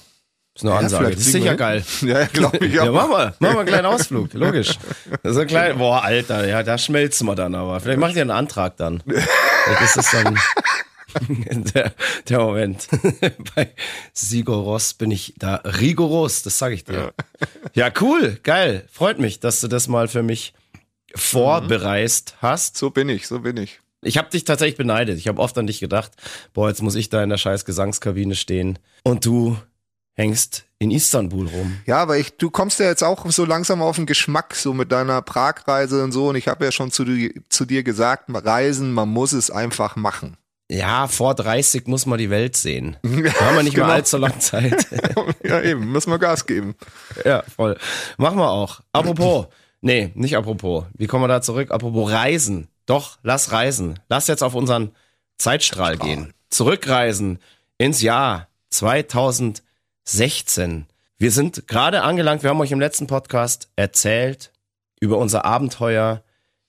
Das ist eine Ja, Ansage. Das ist sicher geil. Ja, ja glaube ich Ja, auch. machen wir. Machen wir einen kleinen Ausflug, logisch. So ein klein, boah, Alter, ja, da schmelzen wir dann aber. Vielleicht mache ich dir einen Antrag dann. Vielleicht ist das dann der, der Moment. Bei Sigur Ros bin ich da rigoros, das sage ich dir. Ja, cool, geil. Freut mich, dass du das mal für mich vorbereist hast. So bin ich, so bin ich. Ich habe dich tatsächlich beneidet. Ich habe oft an dich gedacht, boah, jetzt muss ich da in der scheiß Gesangskabine stehen und du hängst in Istanbul rum. Ja, aber ich, du kommst ja jetzt auch so langsam auf den Geschmack, so mit deiner Pragreise und so. Und ich habe ja schon zu, zu dir gesagt, Reisen, man muss es einfach machen. Ja, vor 30 muss man die Welt sehen. Da haben wir nicht mehr Genau. allzu lange Zeit. ja, eben, müssen wir Gas geben. ja, voll. Machen wir auch. Apropos, nee, nicht apropos. Wie kommen wir da zurück? Apropos Reisen. Doch, lass reisen. Lass jetzt auf unseren Zeitstrahl gehen. Zurückreisen ins Jahr 2016. Wir sind gerade angelangt, wir haben euch im letzten Podcast erzählt über unser Abenteuer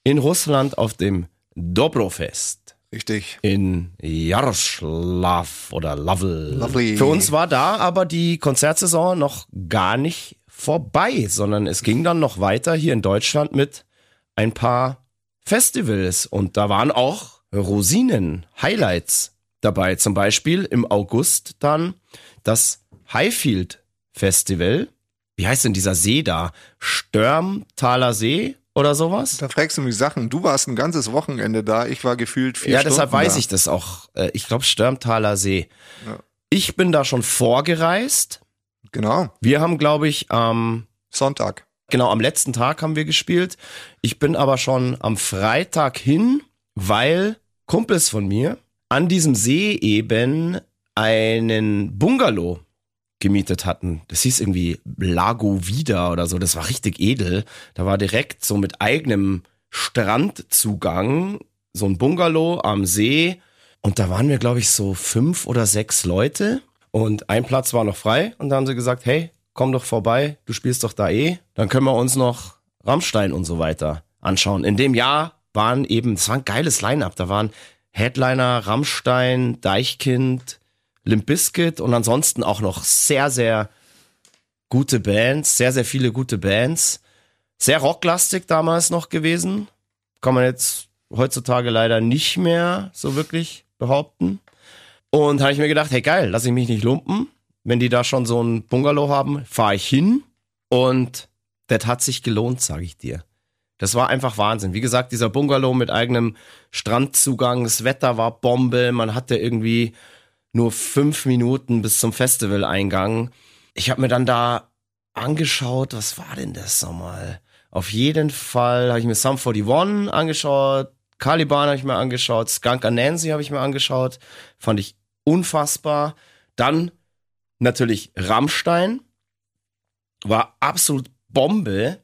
in Russland auf dem Dobrofest Richtig. in Jaroslav oder Lovel. Lovely. Für uns war da aber die Konzertsaison noch gar nicht vorbei, sondern es ging dann noch weiter hier in Deutschland mit ein paar Festivals und da waren auch Rosinen, Highlights dabei. Zum Beispiel im August dann das Highfield Festival. Wie heißt denn dieser See da? Störmtaler See oder sowas? Da fragst du mich Sachen. Du warst ein ganzes Wochenende da. Ich war gefühlt vier Ja, Stunden deshalb weiß da. ich das auch. Äh, Ich glaube Störmtaler See. Ja. Ich bin da schon vorgereist. Genau. Wir haben, glaube ich, am Sonntag. genau am letzten Tag haben wir gespielt. Ich bin aber schon am Freitag hin, weil Kumpels von mir an diesem See eben einen Bungalow gemietet hatten. Das hieß irgendwie Lago Vida oder so. Das war richtig edel. Da war direkt so mit eigenem Strandzugang so ein Bungalow am See. Und da waren wir, glaube ich, so fünf oder sechs Leute. Und ein Platz war noch frei. Und da haben sie gesagt, hey, komm doch vorbei, du spielst doch da eh. Dann können wir uns noch Rammstein und so weiter anschauen. In dem Jahr waren eben, es war ein geiles Line-Up. Da waren Headliner, Rammstein, Deichkind, Limp Bizkit und ansonsten auch noch sehr, sehr gute Bands, sehr, sehr viele gute Bands. Sehr rocklastig damals noch gewesen. Kann man jetzt heutzutage leider nicht mehr so wirklich behaupten. Und habe ich mir gedacht, hey geil, lass ich mich nicht lumpen. Wenn die da schon so ein Bungalow haben, fahre ich hin. Und das hat sich gelohnt, sage ich dir. Das war einfach Wahnsinn. Wie gesagt, dieser Bungalow mit eigenem Strandzugang, das Wetter war Bombe, man hatte irgendwie nur fünf Minuten bis zum Festivaleingang. Ich habe mir dann da angeschaut, was war denn das nochmal? Auf jeden Fall habe ich mir Sum 41 angeschaut, Caliban habe ich mir angeschaut, Skunk Anansi habe ich mir angeschaut, fand ich unfassbar. Dann natürlich Rammstein, war absolut Bombe,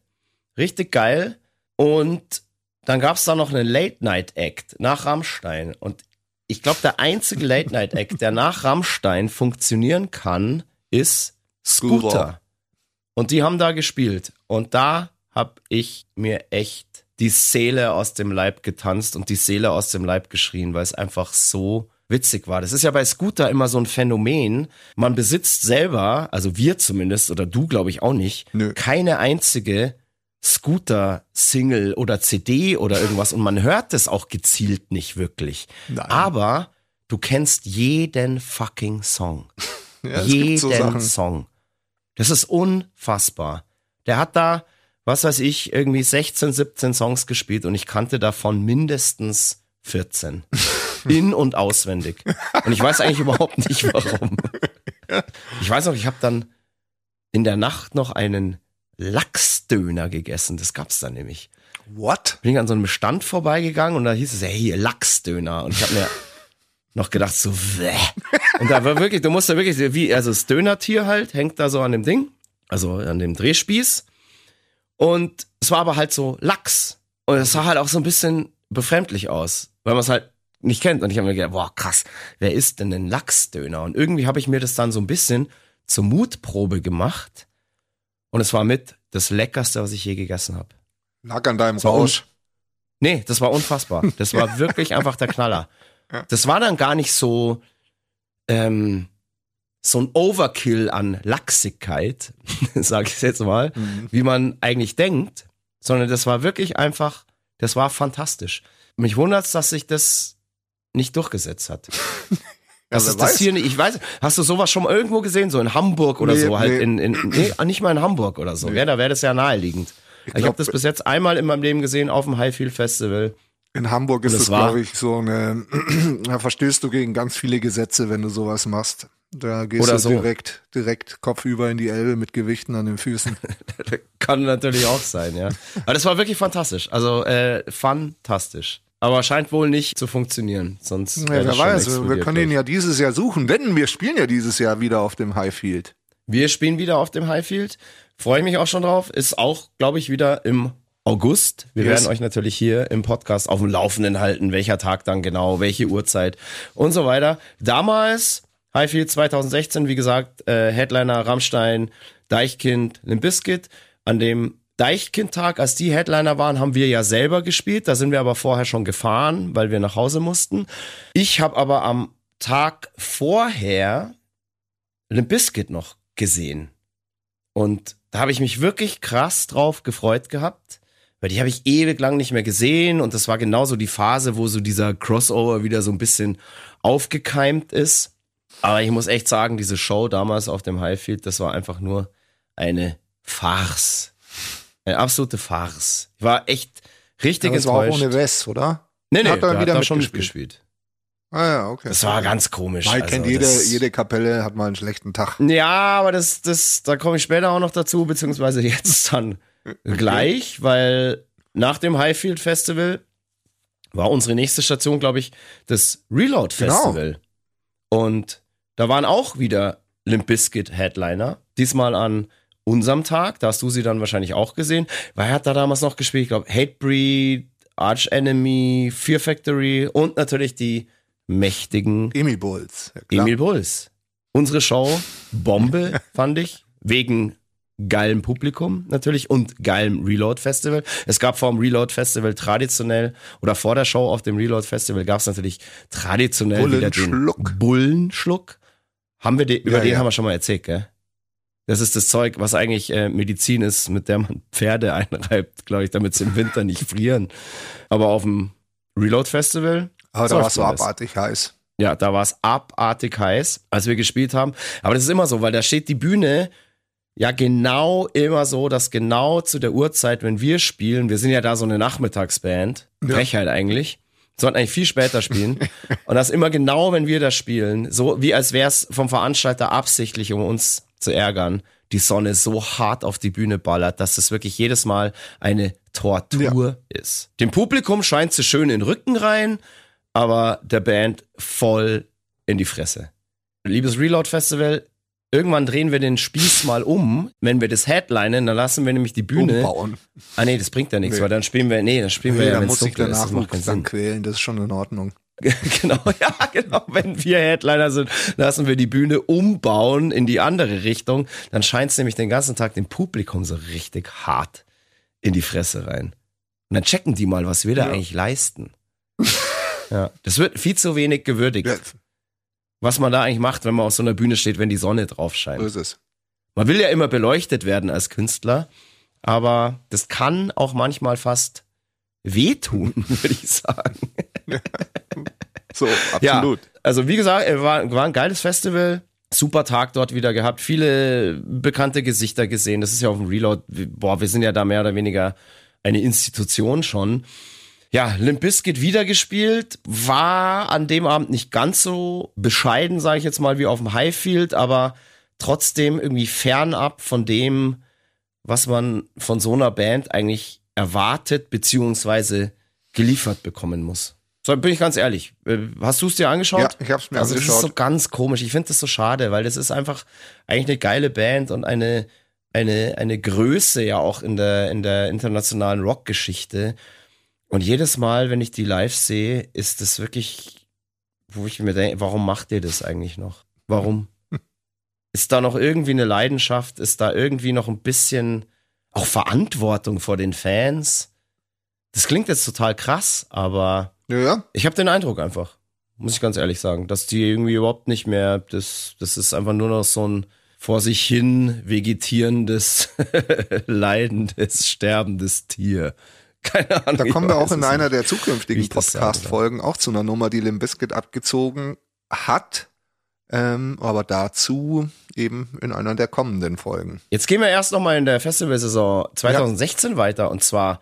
richtig geil. Und dann gab es da noch einen Late-Night-Act nach Rammstein. Und ich glaube, der einzige Late-Night-Act, der nach Rammstein funktionieren kann, ist Scooter. Scooter. Und die haben da gespielt. Und da habe ich mir echt die Seele aus dem Leib getanzt und die Seele aus dem Leib geschrien, weil es einfach so witzig war. Das ist ja bei Scooter immer so ein Phänomen. Man besitzt selber, also wir zumindest, oder du glaube ich auch nicht, Nö. keine einzige Scooter-Single oder CD oder irgendwas und man hört das auch gezielt nicht wirklich. Nein. Aber du kennst jeden fucking Song. Ja, es jeden so. Song. Das ist unfassbar. Der hat da, was weiß ich, irgendwie 16, 17 Songs gespielt und ich kannte davon mindestens 14. In- und auswendig. Und ich weiß eigentlich überhaupt nicht warum. Ich weiß noch, ich habe dann in der Nacht noch einen Lachsdöner gegessen. Das gab's da nämlich. What? Bin ich an so einem Stand vorbeigegangen und da hieß es, hey, hier, Lachsdöner. Und ich habe mir noch gedacht, so, Wäh. Und da war wirklich, du musst da wirklich, wie, also das Dönertier halt, hängt da so an dem Ding, also an dem Drehspieß. Und es war aber halt so Lachs. Und es sah halt auch so ein bisschen befremdlich aus, weil man es halt nicht kennt. Und ich habe mir gedacht, boah, krass, wer ist denn ein Lachsdöner? Und irgendwie habe ich mir das dann so ein bisschen zur Mutprobe gemacht. Und es war mit das Leckerste, was ich je gegessen habe. Lag an deinem Rausch. Nee, das war unfassbar. Das war wirklich einfach der Knaller. Das war dann gar nicht so, ähm, so ein Overkill an Lachsigkeit, sage ich jetzt mal, Mhm. wie man eigentlich denkt, sondern das war wirklich einfach, das war fantastisch. Mich wundert's, dass sich das nicht durchgesetzt hat. Das wer ist das weiß. hier nicht. Ich weiß, hast du sowas schon mal irgendwo gesehen, so in Hamburg oder Nee, so, halt nee. in, in nee, nicht mal in Hamburg oder so. Ja, da wäre das ja naheliegend. Ich, glaub, habe das bis jetzt einmal in meinem Leben gesehen auf dem Highfield Festival. In Hamburg ist Das es, glaube ich, so eine, da verstößt du gegen ganz viele Gesetze, wenn du sowas machst. Da gehst Oder du so. direkt, direkt kopfüber in die Elbe mit Gewichten an den Füßen. Kann natürlich auch sein, ja. Aber das war wirklich fantastisch. Also äh, fantastisch. Aber scheint wohl nicht zu funktionieren. Sonst. Ja, wer weiß, wir können ihn ja dieses Jahr suchen, denn wir spielen ja dieses Jahr wieder auf dem Highfield. Wir spielen wieder auf dem Highfield. Freue ich mich auch schon drauf. Ist auch, glaube ich, wieder im August. Wir Yes. werden euch natürlich hier im Podcast auf dem Laufenden halten, welcher Tag dann genau, welche Uhrzeit und so weiter. Damals, Highfield 2016, wie gesagt, äh, Headliner Rammstein, Deichkind, Limp Bizkit. An dem Deichkind-Tag, als die Headliner waren, haben wir ja selber gespielt. Da sind wir aber vorher schon gefahren, weil wir nach Hause mussten. Ich habe aber am Tag vorher Limp Bizkit noch gesehen. Und da habe ich mich wirklich krass drauf gefreut gehabt, weil die habe ich ewig lang nicht mehr gesehen und das war genauso die Phase, wo so dieser Crossover wieder so ein bisschen aufgekeimt ist. Aber ich muss echt sagen, diese Show damals auf dem Highfield, das war einfach nur eine Farce. Eine absolute Farce. Ich war echt richtig Aber es war auch ohne Wes, oder? nee, nee, Hat er der wieder hat schon mitgespielt? Ah ja, okay. Das war ganz komisch. Mike also kennt jede, das- jede Kapelle, hat mal einen schlechten Tag. Ja, aber das, das, da komme ich später auch noch dazu, beziehungsweise jetzt dann gleich, weil nach dem Highfield Festival war unsere nächste Station, glaube ich, das Reload Genau. Festival. Und da waren auch wieder Limp Bizkit Headliner, diesmal an unserem Tag, da hast du sie dann wahrscheinlich auch gesehen. Wer hat da damals noch gespielt? Ich glaube, Hatebreed, Arch Enemy, Fear Factory und natürlich die mächtigen Emil Bulls. Ja. Emil Bulls. Unsere Show, Bombe, fand ich. Wegen geilem Publikum natürlich und geilem Reload Festival. Es gab vor dem Reload Festival traditionell oder vor der Show auf dem Reload Festival gab es natürlich traditionell wieder den Bullenschluck. Bullenschluck. Haben wir den, über Ja, den ja. haben wir schon mal erzählt, gell? Das ist das Zeug, was eigentlich äh, Medizin ist, mit der man Pferde einreibt, glaube ich, damit sie im Winter nicht frieren. Aber auf dem Reload Festival Aber da war es so abartig heiß. ja, da war es abartig heiß, als wir gespielt haben. Aber das ist immer so, weil da steht die Bühne ja genau immer so, dass genau zu der Uhrzeit, wenn wir spielen, wir sind ja da so eine Nachmittagsband, Ja. Frechheit eigentlich, sollten eigentlich viel später spielen. Und das immer genau, wenn wir das spielen, so wie als wäre es vom Veranstalter absichtlich, um uns zu ärgern, die Sonne so hart auf die Bühne ballert, dass das wirklich jedes Mal eine Tortur ist. Dem Publikum scheint sie schön in den Rücken rein, aber der Band voll in die Fresse. Liebes Reload Festival, irgendwann drehen wir den Spieß mal um. Wenn wir das Headlinen, dann lassen wir nämlich die Bühne. Umbauen. Ah nee, das bringt ja nichts, Nee. weil dann spielen wir, nee, dann spielen wir Nee, ja, da wenn es muss ich dunkel ist. Das macht keinen dann Sinn. quälen, das ist schon in Ordnung. genau, ja, genau. Wenn wir Headliner sind, lassen wir die Bühne umbauen in die andere Richtung. Dann scheint es nämlich den ganzen Tag dem Publikum so richtig hart in die Fresse rein. Und dann checken die mal, was wir da Ja. eigentlich leisten. ja, das wird viel zu wenig gewürdigt, Ja, was man da eigentlich macht, wenn man auf so einer Bühne steht, wenn die Sonne drauf so scheint. ist es. Man will ja immer beleuchtet werden als Künstler, aber das kann auch manchmal fast wehtun, würde ich sagen. So, absolut. Also wie gesagt, war, war ein geiles Festival. Super Tag dort wieder gehabt, viele bekannte Gesichter gesehen. Das ist ja auf dem Reload. Boah, wir sind ja da mehr oder weniger eine Institution schon. Ja, Limp Bizkit wieder gespielt, war an dem Abend nicht ganz so bescheiden, sage ich jetzt mal, wie auf dem Highfield, aber trotzdem irgendwie fernab von dem, was man von so einer Band eigentlich erwartet beziehungsweise geliefert bekommen muss. So bin ich ganz ehrlich. Äh, hast du es dir angeschaut? Ja, ich habe es mir also angeschaut. das ist so ganz komisch. Ich finde das so schade, weil das ist einfach eigentlich eine geile Band und eine eine eine Größe ja auch in der in der internationalen Rockgeschichte. Und jedes Mal, wenn ich die live sehe, ist das wirklich, wo ich mir denke, warum macht ihr das eigentlich noch? Warum? Ist da noch irgendwie eine Leidenschaft? Ist da irgendwie noch ein bisschen auch Verantwortung vor den Fans? Das klingt jetzt total krass, aber ja, ich habe den Eindruck einfach, muss ich ganz ehrlich sagen, dass die irgendwie überhaupt nicht mehr, das, das ist einfach nur noch so ein vor sich hin vegetierendes, leidendes, sterbendes Tier. Keine Ahnung. da kommen wir auch in einer der zukünftigen Podcast-Folgen auch zu einer Nummer, die Limp Bizkit abgezogen hat. Ähm, aber dazu eben in einer der kommenden Folgen. Jetzt gehen wir erst noch mal in der Festivalsaison 2016 weiter und zwar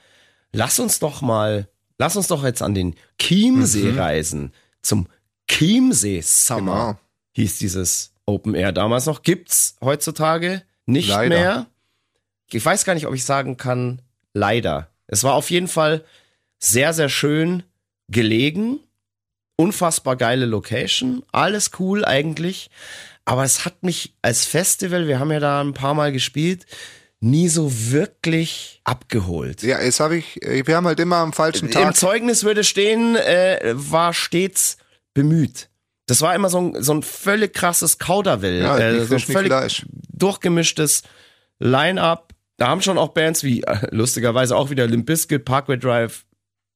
lass uns doch mal, lass uns doch jetzt an den Chiemsee Mhm. reisen zum Chiemsee Summer Genau. hieß dieses Open Air damals noch. Gibt's heutzutage nicht Leider. mehr. Ich weiß gar nicht, ob ich sagen kann, leider. Es war auf jeden Fall sehr, sehr schön gelegen. Unfassbar geile Location. Alles cool eigentlich. Aber es hat mich als Festival, wir haben ja da ein paar Mal gespielt, nie so wirklich abgeholt. Ja, jetzt habe ich, wir haben halt immer am falschen Im Tag. Zeugnis würde stehen, äh, war stets bemüht. Das war immer so ein, so ein völlig krasses Kauderwell. Ja, äh, so ein völlig Fleisch. durchgemischtes Line-Up. Da haben schon auch Bands wie, äh, lustigerweise auch wieder Limp Bizkit, Parkway Drive,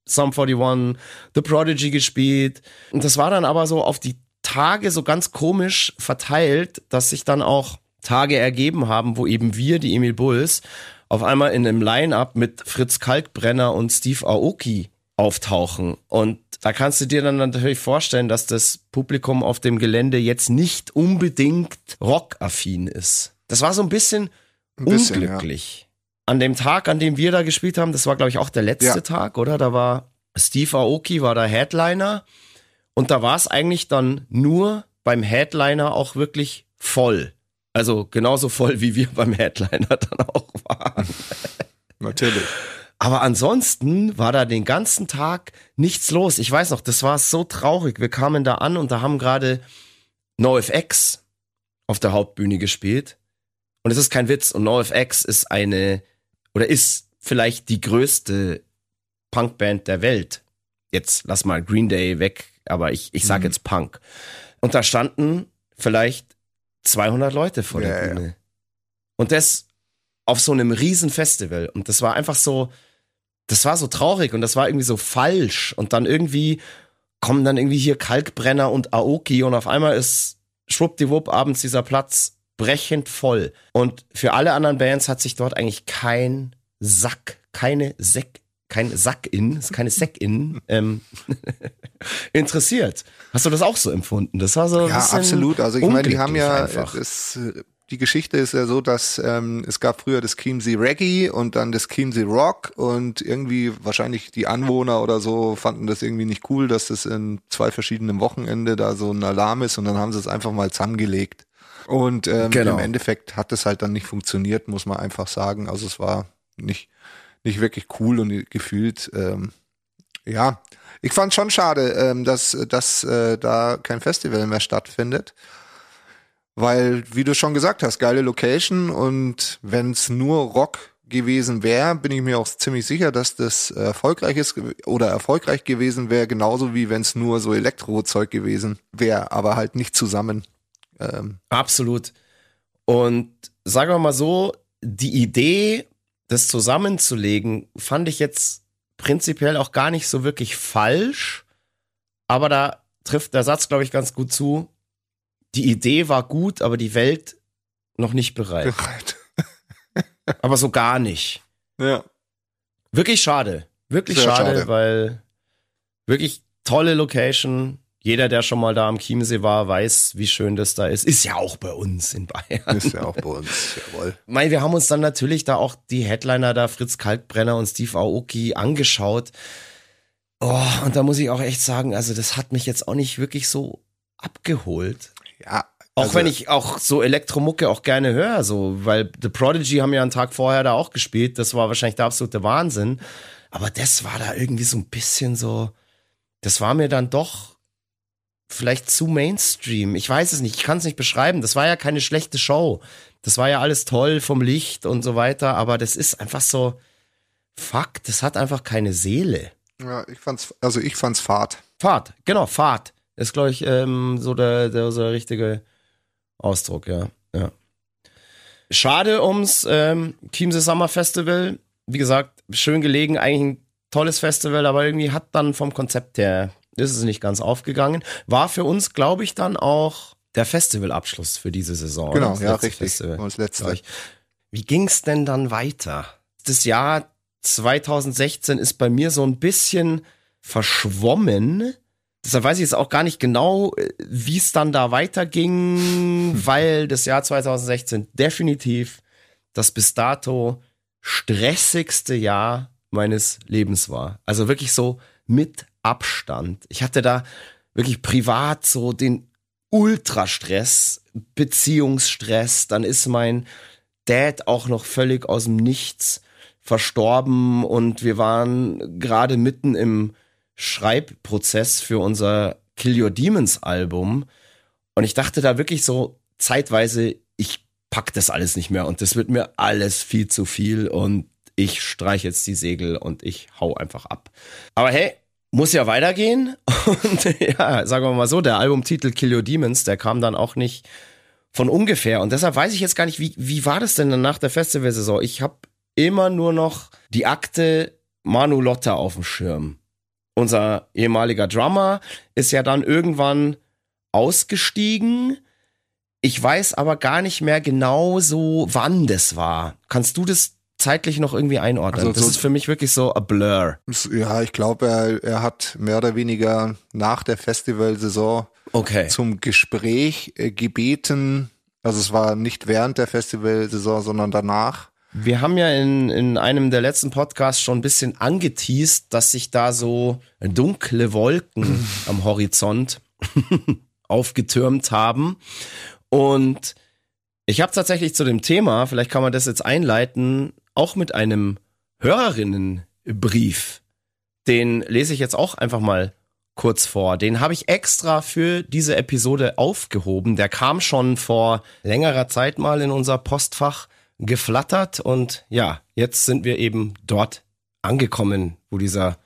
Sum 41, The Prodigy gespielt. Und das war dann aber so auf die Tage so ganz komisch verteilt, dass sich dann auch Tage ergeben haben, wo eben wir, die Emil Bulls, auf einmal in einem Line-Up mit Fritz Kalkbrenner und Steve Aoki auftauchen. Und da kannst du dir dann natürlich vorstellen, dass das Publikum auf dem Gelände jetzt nicht unbedingt rockaffin ist. Das war so ein bisschen, Ein bisschen, unglücklich. An dem Tag, an dem wir da gespielt haben, das war glaube ich auch der letzte Ja. Tag, oder? Da war Steve Aoki war der Headliner und da war es eigentlich dann nur beim Headliner auch wirklich voll. Also genauso voll, wie wir beim Headliner dann auch waren. Natürlich. Aber ansonsten war da den ganzen Tag nichts los. Ich weiß noch, das war so traurig. Wir kamen da an und da haben gerade NoFX auf der Hauptbühne gespielt. Und es ist kein Witz. Und NoFX ist eine, oder ist vielleicht die größte Punkband der Welt. Jetzt lass mal Green Day weg, aber ich, ich sag Mhm. jetzt Punk. Und da standen vielleicht 200 Leute vor Ja, der ja. Bühne. Und das auf so einem riesen Festival. Und das war einfach so, das war so traurig und das war irgendwie so falsch. Und dann irgendwie kommen dann irgendwie hier Kalkbrenner und Aoki und auf einmal ist schwuppdiwupp abends dieser Platz brechend voll. Und für alle anderen Bands hat sich dort eigentlich kein Sack, keine Säck, kein Sack in, ist keine Säck in, ähm, interessiert. Hast du das auch so empfunden? Das war so Ja, absolut. Also ich meine, die haben ja, das, die Geschichte ist ja so, dass ähm, es gab früher das Chiemsee Reggae und dann das Chiemsee Rock und irgendwie wahrscheinlich die Anwohner oder so fanden das irgendwie nicht cool, dass das in zwei verschiedenen Wochenende da so ein Alarm ist und dann haben sie es einfach mal zusammengelegt. Und ähm, Genau. im Endeffekt hat es halt dann nicht funktioniert, muss man einfach sagen. Also es war nicht, nicht wirklich cool und gefühlt, ähm, ja, ich fand schon schade, ähm, dass, dass äh, da kein Festival mehr stattfindet. Weil, wie du schon gesagt hast, geile Location und wenn es nur Rock gewesen wäre, bin ich mir auch ziemlich sicher, dass das erfolgreich ist oder erfolgreich gewesen wäre, genauso wie wenn es nur so Elektrozeug gewesen wäre, aber halt nicht zusammen. Ähm, Absolut. Und sagen wir mal so, die Idee, das zusammenzulegen, fand ich jetzt prinzipiell auch gar nicht so wirklich falsch. Aber da trifft der Satz, glaube ich, ganz gut zu. Die Idee war gut, aber die Welt noch nicht bereit. bereit. Aber so gar nicht. Ja. Wirklich schade. Wirklich schade, schade. weil wirklich tolle Location. Jeder, der schon mal da am Chiemsee war, weiß, wie schön das da ist. Ist ja auch bei uns in Bayern. Ist ja auch bei uns, jawohl. Mei, wir haben uns dann natürlich da auch die Headliner da, Fritz Kalkbrenner und Steve Aoki, angeschaut. Oh, und da muss ich auch echt sagen, also das hat mich jetzt auch nicht wirklich so abgeholt. Ja, Auch Also- wenn ich auch so Elektromucke auch gerne höre, so, weil The Prodigy haben ja einen Tag vorher da auch gespielt. Das war wahrscheinlich der absolute Wahnsinn. Aber das war da irgendwie so ein bisschen so, das war mir dann doch vielleicht zu Mainstream. Ich weiß es nicht, ich kann es nicht beschreiben. Das war ja keine schlechte Show. Das war ja alles toll vom Licht und so weiter, aber das ist einfach so, fuck, das hat einfach keine Seele. Ja, ich fand's, also ich fand's Fahrt. Fahrt, genau, Fahrt. Ist, glaube ich, ähm, so der, der, so der richtige Ausdruck, ja. ja. Schade ums ähm, Chiemsee Summer Festival. Wie gesagt, schön gelegen, eigentlich ein tolles Festival, aber irgendwie hat dann vom Konzept her, ist es nicht ganz aufgegangen. War für uns, glaube ich, dann auch der Festivalabschluss für diese Saison. Genau, ja, richtig. Festival, Und das letzte. Wie ging's denn dann weiter? Das Jahr 2016 ist bei mir so ein bisschen verschwommen. Deshalb weiß ich jetzt auch gar nicht genau, äh, wie es dann da weiterging, weil das Jahr 2016 definitiv das bis dato stressigste Jahr meines Lebens war. Also wirklich so mit Abstand. Ich hatte da wirklich privat so den Ultrastress, Beziehungsstress. Dann ist mein Dad auch noch völlig aus dem Nichts verstorben und wir waren gerade mitten im Schreibprozess für unser Kill Your Demons Album und ich dachte da wirklich so zeitweise, ich pack das alles nicht mehr und das wird mir alles viel zu viel und ich streich jetzt die Segel und ich hau einfach ab. Aber hey, muss ja weitergehen und ja, sagen wir mal so, der Albumtitel Kill Your Demons, der kam dann auch nicht von ungefähr und deshalb weiß ich jetzt gar nicht, wie, wie war das denn dann nach der Festivalsaison? Ich habe immer nur noch die Akte Manu Lotta auf dem Schirm. Unser ehemaliger Drummer ist ja dann irgendwann ausgestiegen. Ich weiß aber gar nicht mehr genau so, wann das war. Kannst du das zeitlich noch irgendwie einordnen? Also das so- ist für mich wirklich so a blur. Ja, ich glaube, er, er hat mehr oder weniger nach der Festivalsaison Okay. zum Gespräch äh, gebeten. Also es war nicht während der Festivalsaison, sondern danach. Wir haben ja in, in einem der letzten Podcasts schon ein bisschen angeteased, dass sich da so dunkle Wolken am Horizont aufgetürmt haben. Und ich habe tatsächlich zu dem Thema, vielleicht kann man das jetzt einleiten, auch mit einem Hörerinnenbrief. Den lese ich jetzt auch einfach mal kurz vor. Den habe ich extra für diese Episode aufgehoben. Der kam schon vor längerer Zeit mal in unser Postfach geflattert und ja, jetzt sind wir eben dort angekommen, wo dieser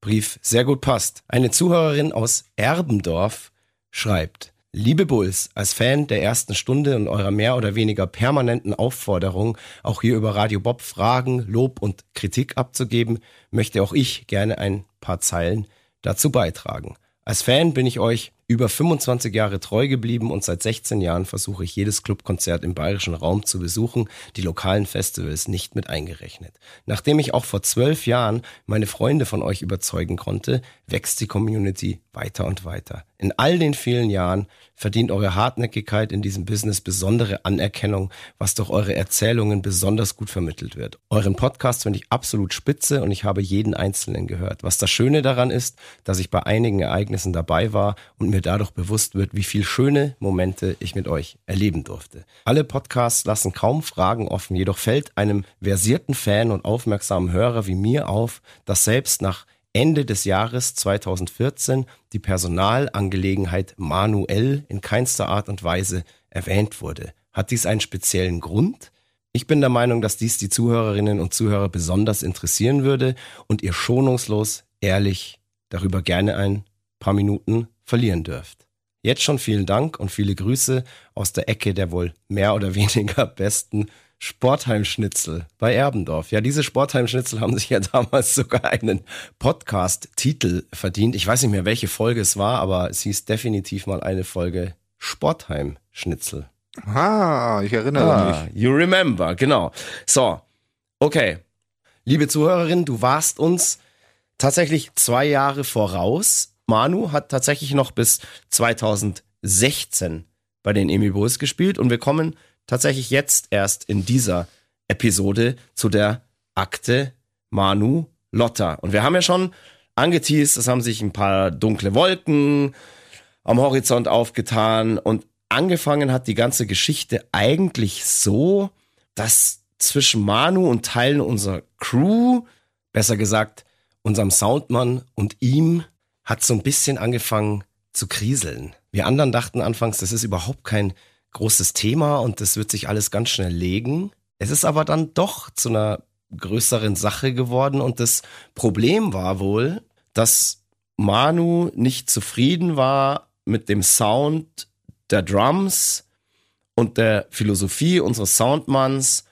Brief sehr gut passt. Eine Zuhörerin aus Erbendorf schreibt, Liebe Bulls, als Fan der ersten Stunde und eurer mehr oder weniger permanenten Aufforderung, auch hier über Radio Bob Fragen, Lob und Kritik abzugeben, möchte auch ich gerne ein paar Zeilen dazu beitragen. Als Fan bin ich euch über 25 Jahre treu geblieben und seit 16 Jahren versuche ich jedes Clubkonzert im bayerischen Raum zu besuchen, die lokalen Festivals nicht mit eingerechnet. Nachdem ich auch vor zwölf Jahren meine Freunde von euch überzeugen konnte, wächst die Community weiter und weiter. In all den vielen Jahren verdient eure Hartnäckigkeit in diesem Business besondere Anerkennung, was durch eure Erzählungen besonders gut vermittelt wird. Euren Podcast finde ich absolut spitze und ich habe jeden einzelnen gehört. Was das Schöne daran ist, dass ich bei einigen Ereignissen dabei war und mir dadurch bewusst wird, wie viel schöne Momente ich mit euch erleben durfte. Alle Podcasts lassen kaum Fragen offen, jedoch fällt einem versierten Fan und aufmerksamen Hörer wie mir auf, dass selbst nach Ende des Jahres 2014 die Personalangelegenheit manuell in keinster Art und Weise erwähnt wurde. Hat dies einen speziellen Grund? Ich bin der Meinung, dass dies die Zuhörerinnen und Zuhörer besonders interessieren würde und ihr schonungslos, ehrlich darüber gerne ein paar Minuten verlieren dürft. Jetzt schon vielen Dank und viele Grüße aus der Ecke der wohl mehr oder weniger besten Sportheimschnitzel bei Erbendorf. Ja, diese Sportheimschnitzel haben sich ja damals sogar einen Podcast-Titel verdient. Ich weiß nicht mehr, welche Folge es war, aber es hieß definitiv mal eine Folge Sportheimschnitzel. Ah, ich erinnere Ah, mich. you remember, genau. So, okay. Liebe Zuhörerin, du warst uns tatsächlich zwei Jahre voraus. Manu hat tatsächlich noch bis 2016 bei den Emi Bulls gespielt und wir kommen tatsächlich jetzt erst in dieser Episode zu der Akte Manu Lotta. Und wir haben ja schon angeteased, es haben sich ein paar dunkle Wolken am Horizont aufgetan und angefangen hat die ganze Geschichte eigentlich so, dass zwischen Manu und Teilen unserer Crew, besser gesagt unserem Soundmann und ihm, hat so ein bisschen angefangen zu kriseln. Wir anderen dachten anfangs, das ist überhaupt kein großes Thema und das wird sich alles ganz schnell legen. Es ist aber dann doch zu einer größeren Sache geworden und das Problem war wohl, dass Manu nicht zufrieden war mit dem Sound der Drums und der Philosophie unseres Soundmanns,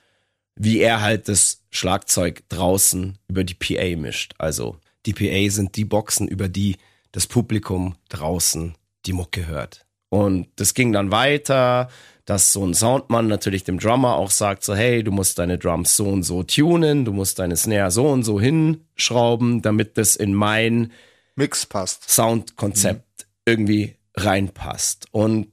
wie er halt das Schlagzeug draußen über die PA mischt. Also die PA sind die Boxen, über die das Publikum draußen die Mucke hört. Und das ging dann weiter, dass so ein Soundmann natürlich dem Drummer auch sagt, so hey, du musst deine Drums so und so tunen, du musst deine Snare so und so hinschrauben, damit das in mein Mix passt. Soundkonzept mhm. irgendwie reinpasst. Und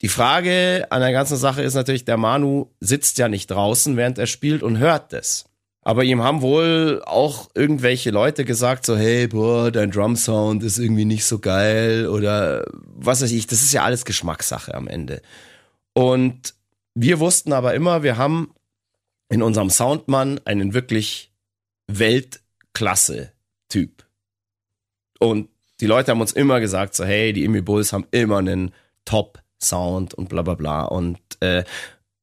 die Frage an der ganzen Sache ist natürlich, der Manu sitzt ja nicht draußen, während er spielt und hört das. Aber ihm haben wohl auch irgendwelche Leute gesagt, so, hey, boah, dein Drum-Sound ist irgendwie nicht so geil oder was weiß ich. Das ist ja alles Geschmackssache am Ende. Und wir wussten aber immer, wir haben in unserem Soundmann einen wirklich Weltklasse-Typ. Und die Leute haben uns immer gesagt, so, hey, die Emi Bulls haben immer einen Top-Sound und bla bla bla. Und äh,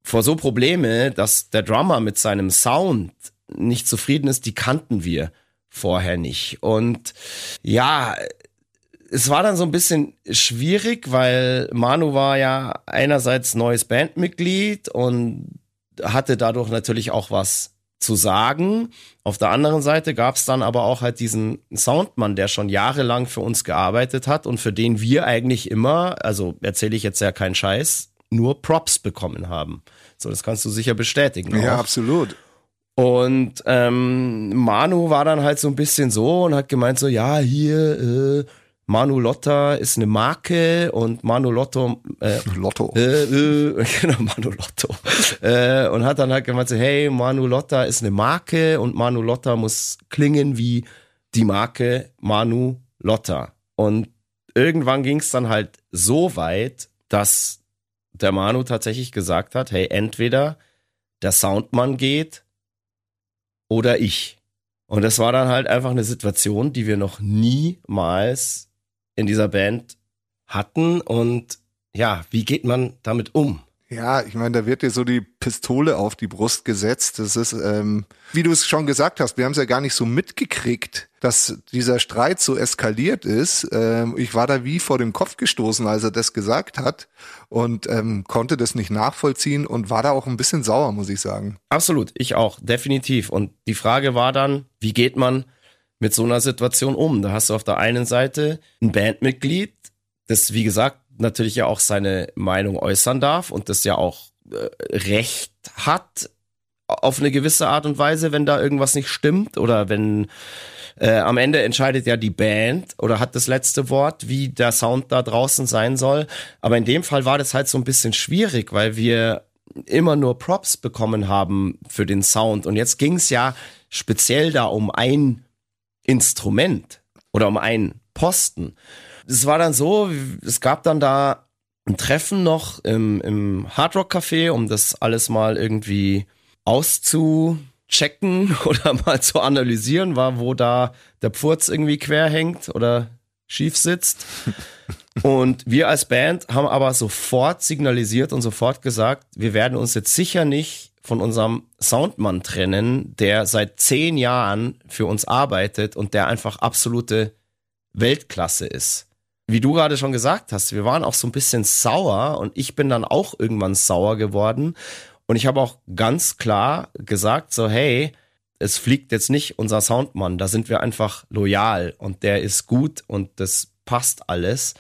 vor so Probleme, dass der Drummer mit seinem Sound nicht zufrieden ist, die kannten wir vorher nicht. Und ja, es war dann so ein bisschen schwierig, weil Manu war ja einerseits neues Bandmitglied und hatte dadurch natürlich auch was zu sagen. Auf der anderen Seite gab es dann aber auch halt diesen Soundmann, der schon jahrelang für uns gearbeitet hat und für den wir eigentlich immer, also erzähle ich jetzt ja keinen Scheiß, nur Props bekommen haben. So, das kannst du sicher bestätigen. Ja, auch. absolut. Und ähm, Manu war dann halt so ein bisschen so und hat gemeint so, ja, hier, äh, Manu Lotta ist eine Marke und Manu Lotto, äh, Lotto. Äh, äh, genau, Manu Lotto. Äh, und hat dann halt gemeint so, hey, Manu Lotta ist eine Marke und Manu Lotta muss klingen wie die Marke Manu Lotta. Und irgendwann ging es dann halt so weit, dass der Manu tatsächlich gesagt hat, hey, entweder der Soundmann geht oder ich. Und das war dann halt einfach eine Situation, die wir noch niemals in dieser Band hatten. Und ja, wie geht man damit um? Ja, ich meine, da wird dir so die Pistole auf die Brust gesetzt. Das ist, ähm, wie du es schon gesagt hast, wir haben es ja gar nicht so mitgekriegt, dass dieser Streit so eskaliert ist. Ähm, ich war da wie vor dem Kopf gestoßen, als er das gesagt hat und ähm, konnte das nicht nachvollziehen und war da auch ein bisschen sauer, muss ich sagen. Absolut, ich auch, definitiv. Und die Frage war dann, wie geht man mit so einer Situation um? Da hast du auf der einen Seite ein Bandmitglied, das, wie gesagt, natürlich ja auch seine Meinung äußern darf und das ja auch äh, Recht hat auf eine gewisse Art und Weise, wenn da irgendwas nicht stimmt oder wenn äh, am Ende entscheidet ja die Band oder hat das letzte Wort, wie der Sound da draußen sein soll. Aber in dem Fall war das halt so ein bisschen schwierig, weil wir immer nur Props bekommen haben für den Sound. Und jetzt ging es ja speziell da um ein Instrument oder um einen Posten es war dann so, es gab dann da ein Treffen noch im, im Hard Rock Café, um das alles mal irgendwie auszuchecken oder mal zu analysieren, war, wo da der Pfurz irgendwie quer hängt oder schief sitzt. Und wir als Band haben aber sofort signalisiert und sofort gesagt, wir werden uns jetzt sicher nicht von unserem Soundmann trennen, der seit zehn Jahren für uns arbeitet und der einfach absolute Weltklasse ist wie du gerade schon gesagt hast, wir waren auch so ein bisschen sauer und ich bin dann auch irgendwann sauer geworden. Und ich habe auch ganz klar gesagt, so, hey, es fliegt jetzt nicht unser Soundmann, da sind wir einfach loyal und der ist gut und das passt alles.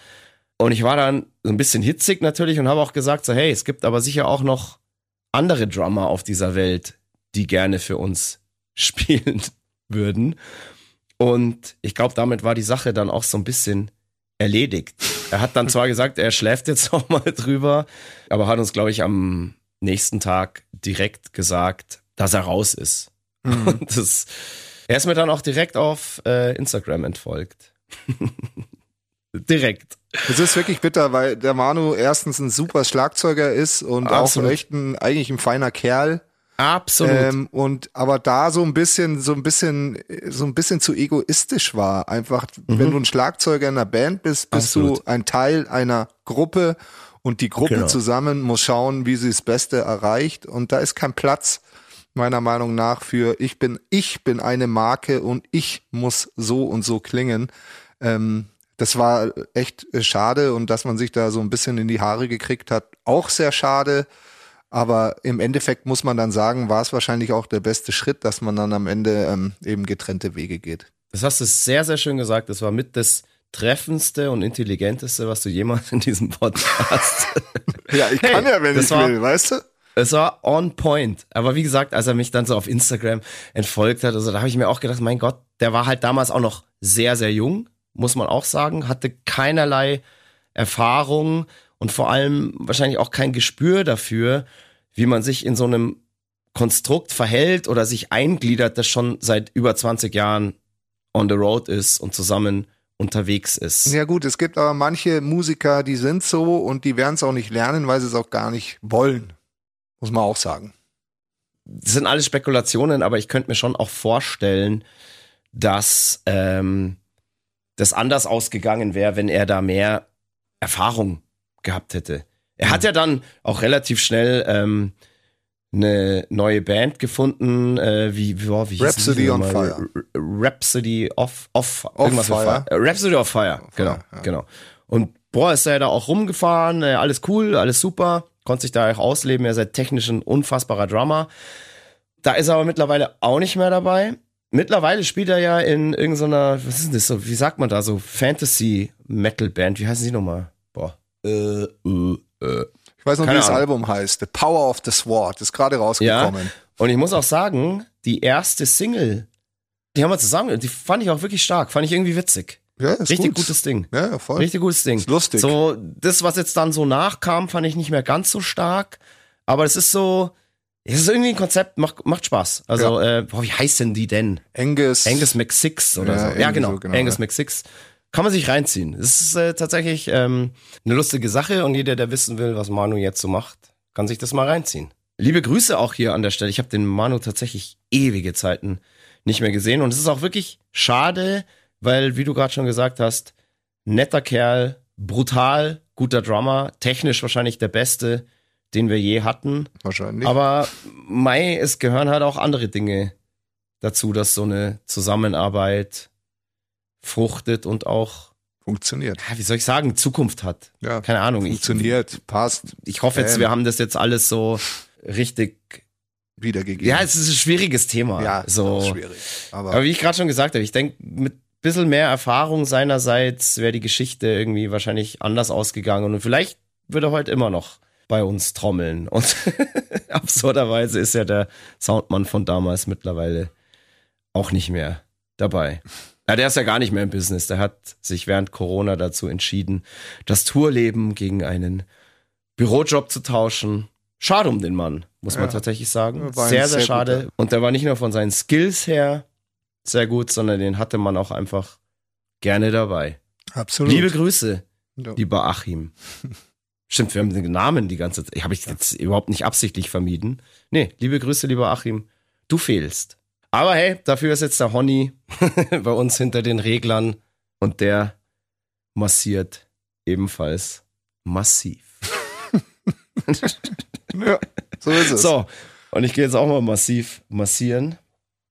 Und ich war dann so ein bisschen hitzig natürlich und habe auch gesagt, so, hey, es gibt aber sicher auch noch andere Drummer auf dieser Welt, die gerne für uns spielen würden. Und ich glaube, damit war die Sache dann auch so ein bisschen erledigt. Er hat dann zwar gesagt, er schläft jetzt noch mal drüber, aber hat uns, glaube ich, am nächsten Tag direkt gesagt, dass er raus ist. Mhm. Und das, er ist mir dann auch direkt auf äh, Instagram entfolgt. direkt. Es ist wirklich bitter, weil der Manu erstens ein super Schlagzeuger ist und Absolut. auch echt ein, eigentlich ein feiner Kerl. Absolut. Ähm, und aber da so ein bisschen, so ein bisschen, so ein bisschen zu egoistisch war. Einfach, wenn du ein Schlagzeuger in einer Band bist, bist Mhm. Absolut. du ein Teil einer Gruppe und die Gruppe Genau. zusammen muss schauen, wie sie das Beste erreicht. Und da ist kein Platz, meiner Meinung nach, für ich bin, ich bin eine Marke und ich muss so und so klingen. Ähm, das war echt äh, schade und dass man sich da so ein bisschen in die Haare gekriegt hat, auch sehr schade. Aber im Endeffekt muss man dann sagen, war es wahrscheinlich auch der beste Schritt, dass man dann am Ende ähm, eben getrennte Wege geht. Das hast du sehr, sehr schön gesagt. Das war mit das treffendste und intelligenteste, was du jemals in diesem Podcast. Ja, ich Hey, kann ja, wenn ich war- will, weißt du? es war on point. Aber wie gesagt, als er mich dann so auf Instagram entfolgt hat, also da habe ich mir auch gedacht, mein Gott, der war halt damals auch noch sehr, sehr jung, muss man auch sagen, hatte keinerlei Erfahrung und vor allem wahrscheinlich auch kein Gespür dafür, wie man sich in so einem Konstrukt verhält oder sich eingliedert, das schon seit über 20 Jahren on the road ist und zusammen unterwegs ist. Ja gut, es gibt aber manche Musiker, die sind so und die werden es auch nicht lernen, weil sie es auch gar nicht wollen. Muss man auch sagen. das sind alles Spekulationen, aber ich könnte mir schon auch vorstellen, dass ähm, das anders ausgegangen wäre, wenn er da mehr Erfahrung gehabt hätte. Er hat ja dann auch relativ schnell ähm, eine neue Band gefunden, äh, wie, wie, wie Rhapsody on? Fire. Rhapsody of, of, irgendwas mit Fire. Äh, Rhapsody of Fire, genau, ja. genau. Und boah, ist er da auch rumgefahren, äh, alles cool, alles super, konnte sich da auch ausleben, er ist technisch ein unfassbarer Drummer. Da ist er aber mittlerweile auch nicht mehr dabei. Mittlerweile spielt er ja in irgendeiner, was ist denn das so, wie sagt man da, so Fantasy-Metal-Band, wie heißen sie nochmal? Boah. Äh, äh, äh. Ich weiß noch, Keine wie das Ahnung. Album heißt. The Power of the Sword. Ist gerade rausgekommen. Und ich muss auch sagen, die erste Single, die haben wir zusammen, die fand ich auch wirklich stark, fand ich irgendwie witzig. Ja, Richtig gut. gutes Ding. Ja, ja, voll. Richtig gutes Ding. Ist lustig. So, das, was jetzt dann so nachkam, fand ich nicht mehr ganz so stark. Aber es ist so, es ist irgendwie ein Konzept, macht, macht Spaß. Also, äh, boah, wie heißen die denn? Angus. Angus McSix oder Ja, so. Ja, genau. so, genau, Angus ja. McSix. Kann man sich reinziehen. Es ist äh, tatsächlich ähm, eine lustige Sache und jeder, der wissen will, was Manu jetzt so macht, kann sich das mal reinziehen. Liebe Grüße auch hier an der Stelle. Ich habe den Manu tatsächlich ewige Zeiten nicht mehr gesehen und es ist auch wirklich schade, weil, wie du gerade schon gesagt hast, netter Kerl, brutal, guter Drummer, technisch wahrscheinlich der beste, den wir je hatten. Wahrscheinlich. Aber Mai, es gehören halt auch andere Dinge dazu, dass so eine Zusammenarbeit fruchtet und auch, Funktioniert. ja, wie soll ich sagen, Zukunft hat. Ja. Keine Ahnung. Ich, Funktioniert. Passt. ich hoffe jetzt, Ähm. wir haben das jetzt alles so richtig. Wiedergegeben. Ja, es ist ein schwieriges Thema. ja so. schwierig. Aber, Aber wie ich gerade schon gesagt habe, ich denke, mit bisschen mehr Erfahrung seinerseits wäre die Geschichte irgendwie wahrscheinlich anders ausgegangen und vielleicht würde er heute immer noch bei uns trommeln. Und absurderweise ist ja der Soundmann von damals mittlerweile auch nicht mehr dabei. Ja, der ist ja gar nicht mehr im Business. Der hat sich während Corona dazu entschieden, das Tourleben gegen einen Bürojob zu tauschen. Schade um den Mann, muss man Ja. tatsächlich sagen. Sehr, sehr, sehr schade. guter. Und der war nicht nur von seinen Skills her sehr gut, sondern den hatte man auch einfach gerne dabei. absolut. Liebe Grüße, Ja. lieber Achim. Stimmt, wir haben den Namen die ganze Zeit. Habe ich jetzt überhaupt nicht absichtlich vermieden. Nee, liebe Grüße, lieber Achim. Du fehlst. Aber hey, dafür ist jetzt der Honny bei uns hinter den Reglern und der massiert ebenfalls massiv. Ja, so ist es. So, und ich gehe jetzt auch mal massiv massieren.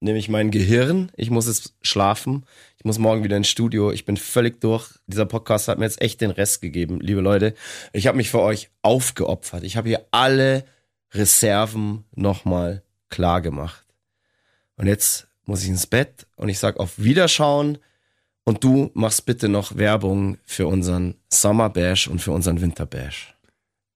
Nämlich mein Gehirn. Ich muss jetzt schlafen. Ich muss morgen wieder ins Studio. Ich bin völlig durch. Dieser Podcast hat mir jetzt echt den Rest gegeben, liebe Leute. Ich habe mich für euch aufgeopfert. Ich habe hier alle Reserven nochmal klar gemacht. Und jetzt muss ich ins Bett und ich sag auf Wiederschauen. Und du machst bitte noch Werbung für unseren Summer Bash und für unseren Winter Bash.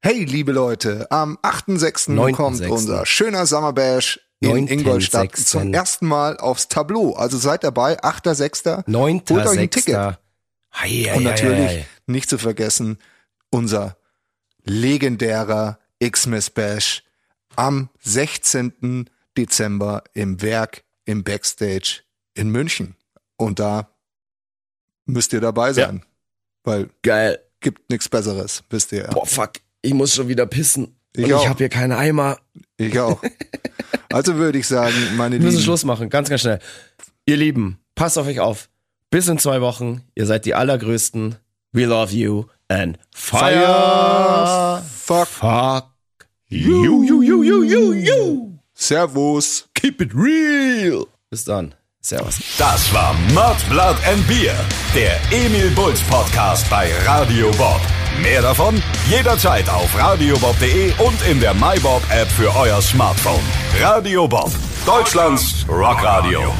Hey, liebe Leute, am 8.6. 9.6.. kommt unser schöner Summer Bash in 9.6.. Ingolstadt zum ersten Mal aufs Tableau. Also seid dabei, 8.6. Neunter, Holt euch ein. Ticket. Hei, Und natürlich hei. nicht zu vergessen, unser legendärer Xmas Bash am 16. Dezember im Werk im Backstage in München. Und da müsst ihr dabei sein. Weil Geil. gibt nichts Besseres, wisst ihr ja. Boah, fuck, ich muss schon wieder pissen. Ich Und ich habe hier keinen Eimer. Ich auch. Also würde ich sagen, meine Wir müssen Lieben, Schluss machen, ganz, ganz schnell. Ihr Lieben, passt auf euch auf. Bis in zwei Wochen. Ihr seid die allergrößten. We love you and fire. fuck, Fuck. You, you, you, you, you, you. Servus. Keep it real. Bis dann. Servus. Das war Mud, Blood and Beer, der Emil Bulls Podcast bei Radio Bob. Mehr davon jederzeit auf radiobob.de und in der MyBob App für euer Smartphone. Radio Bob, Deutschlands Rockradio.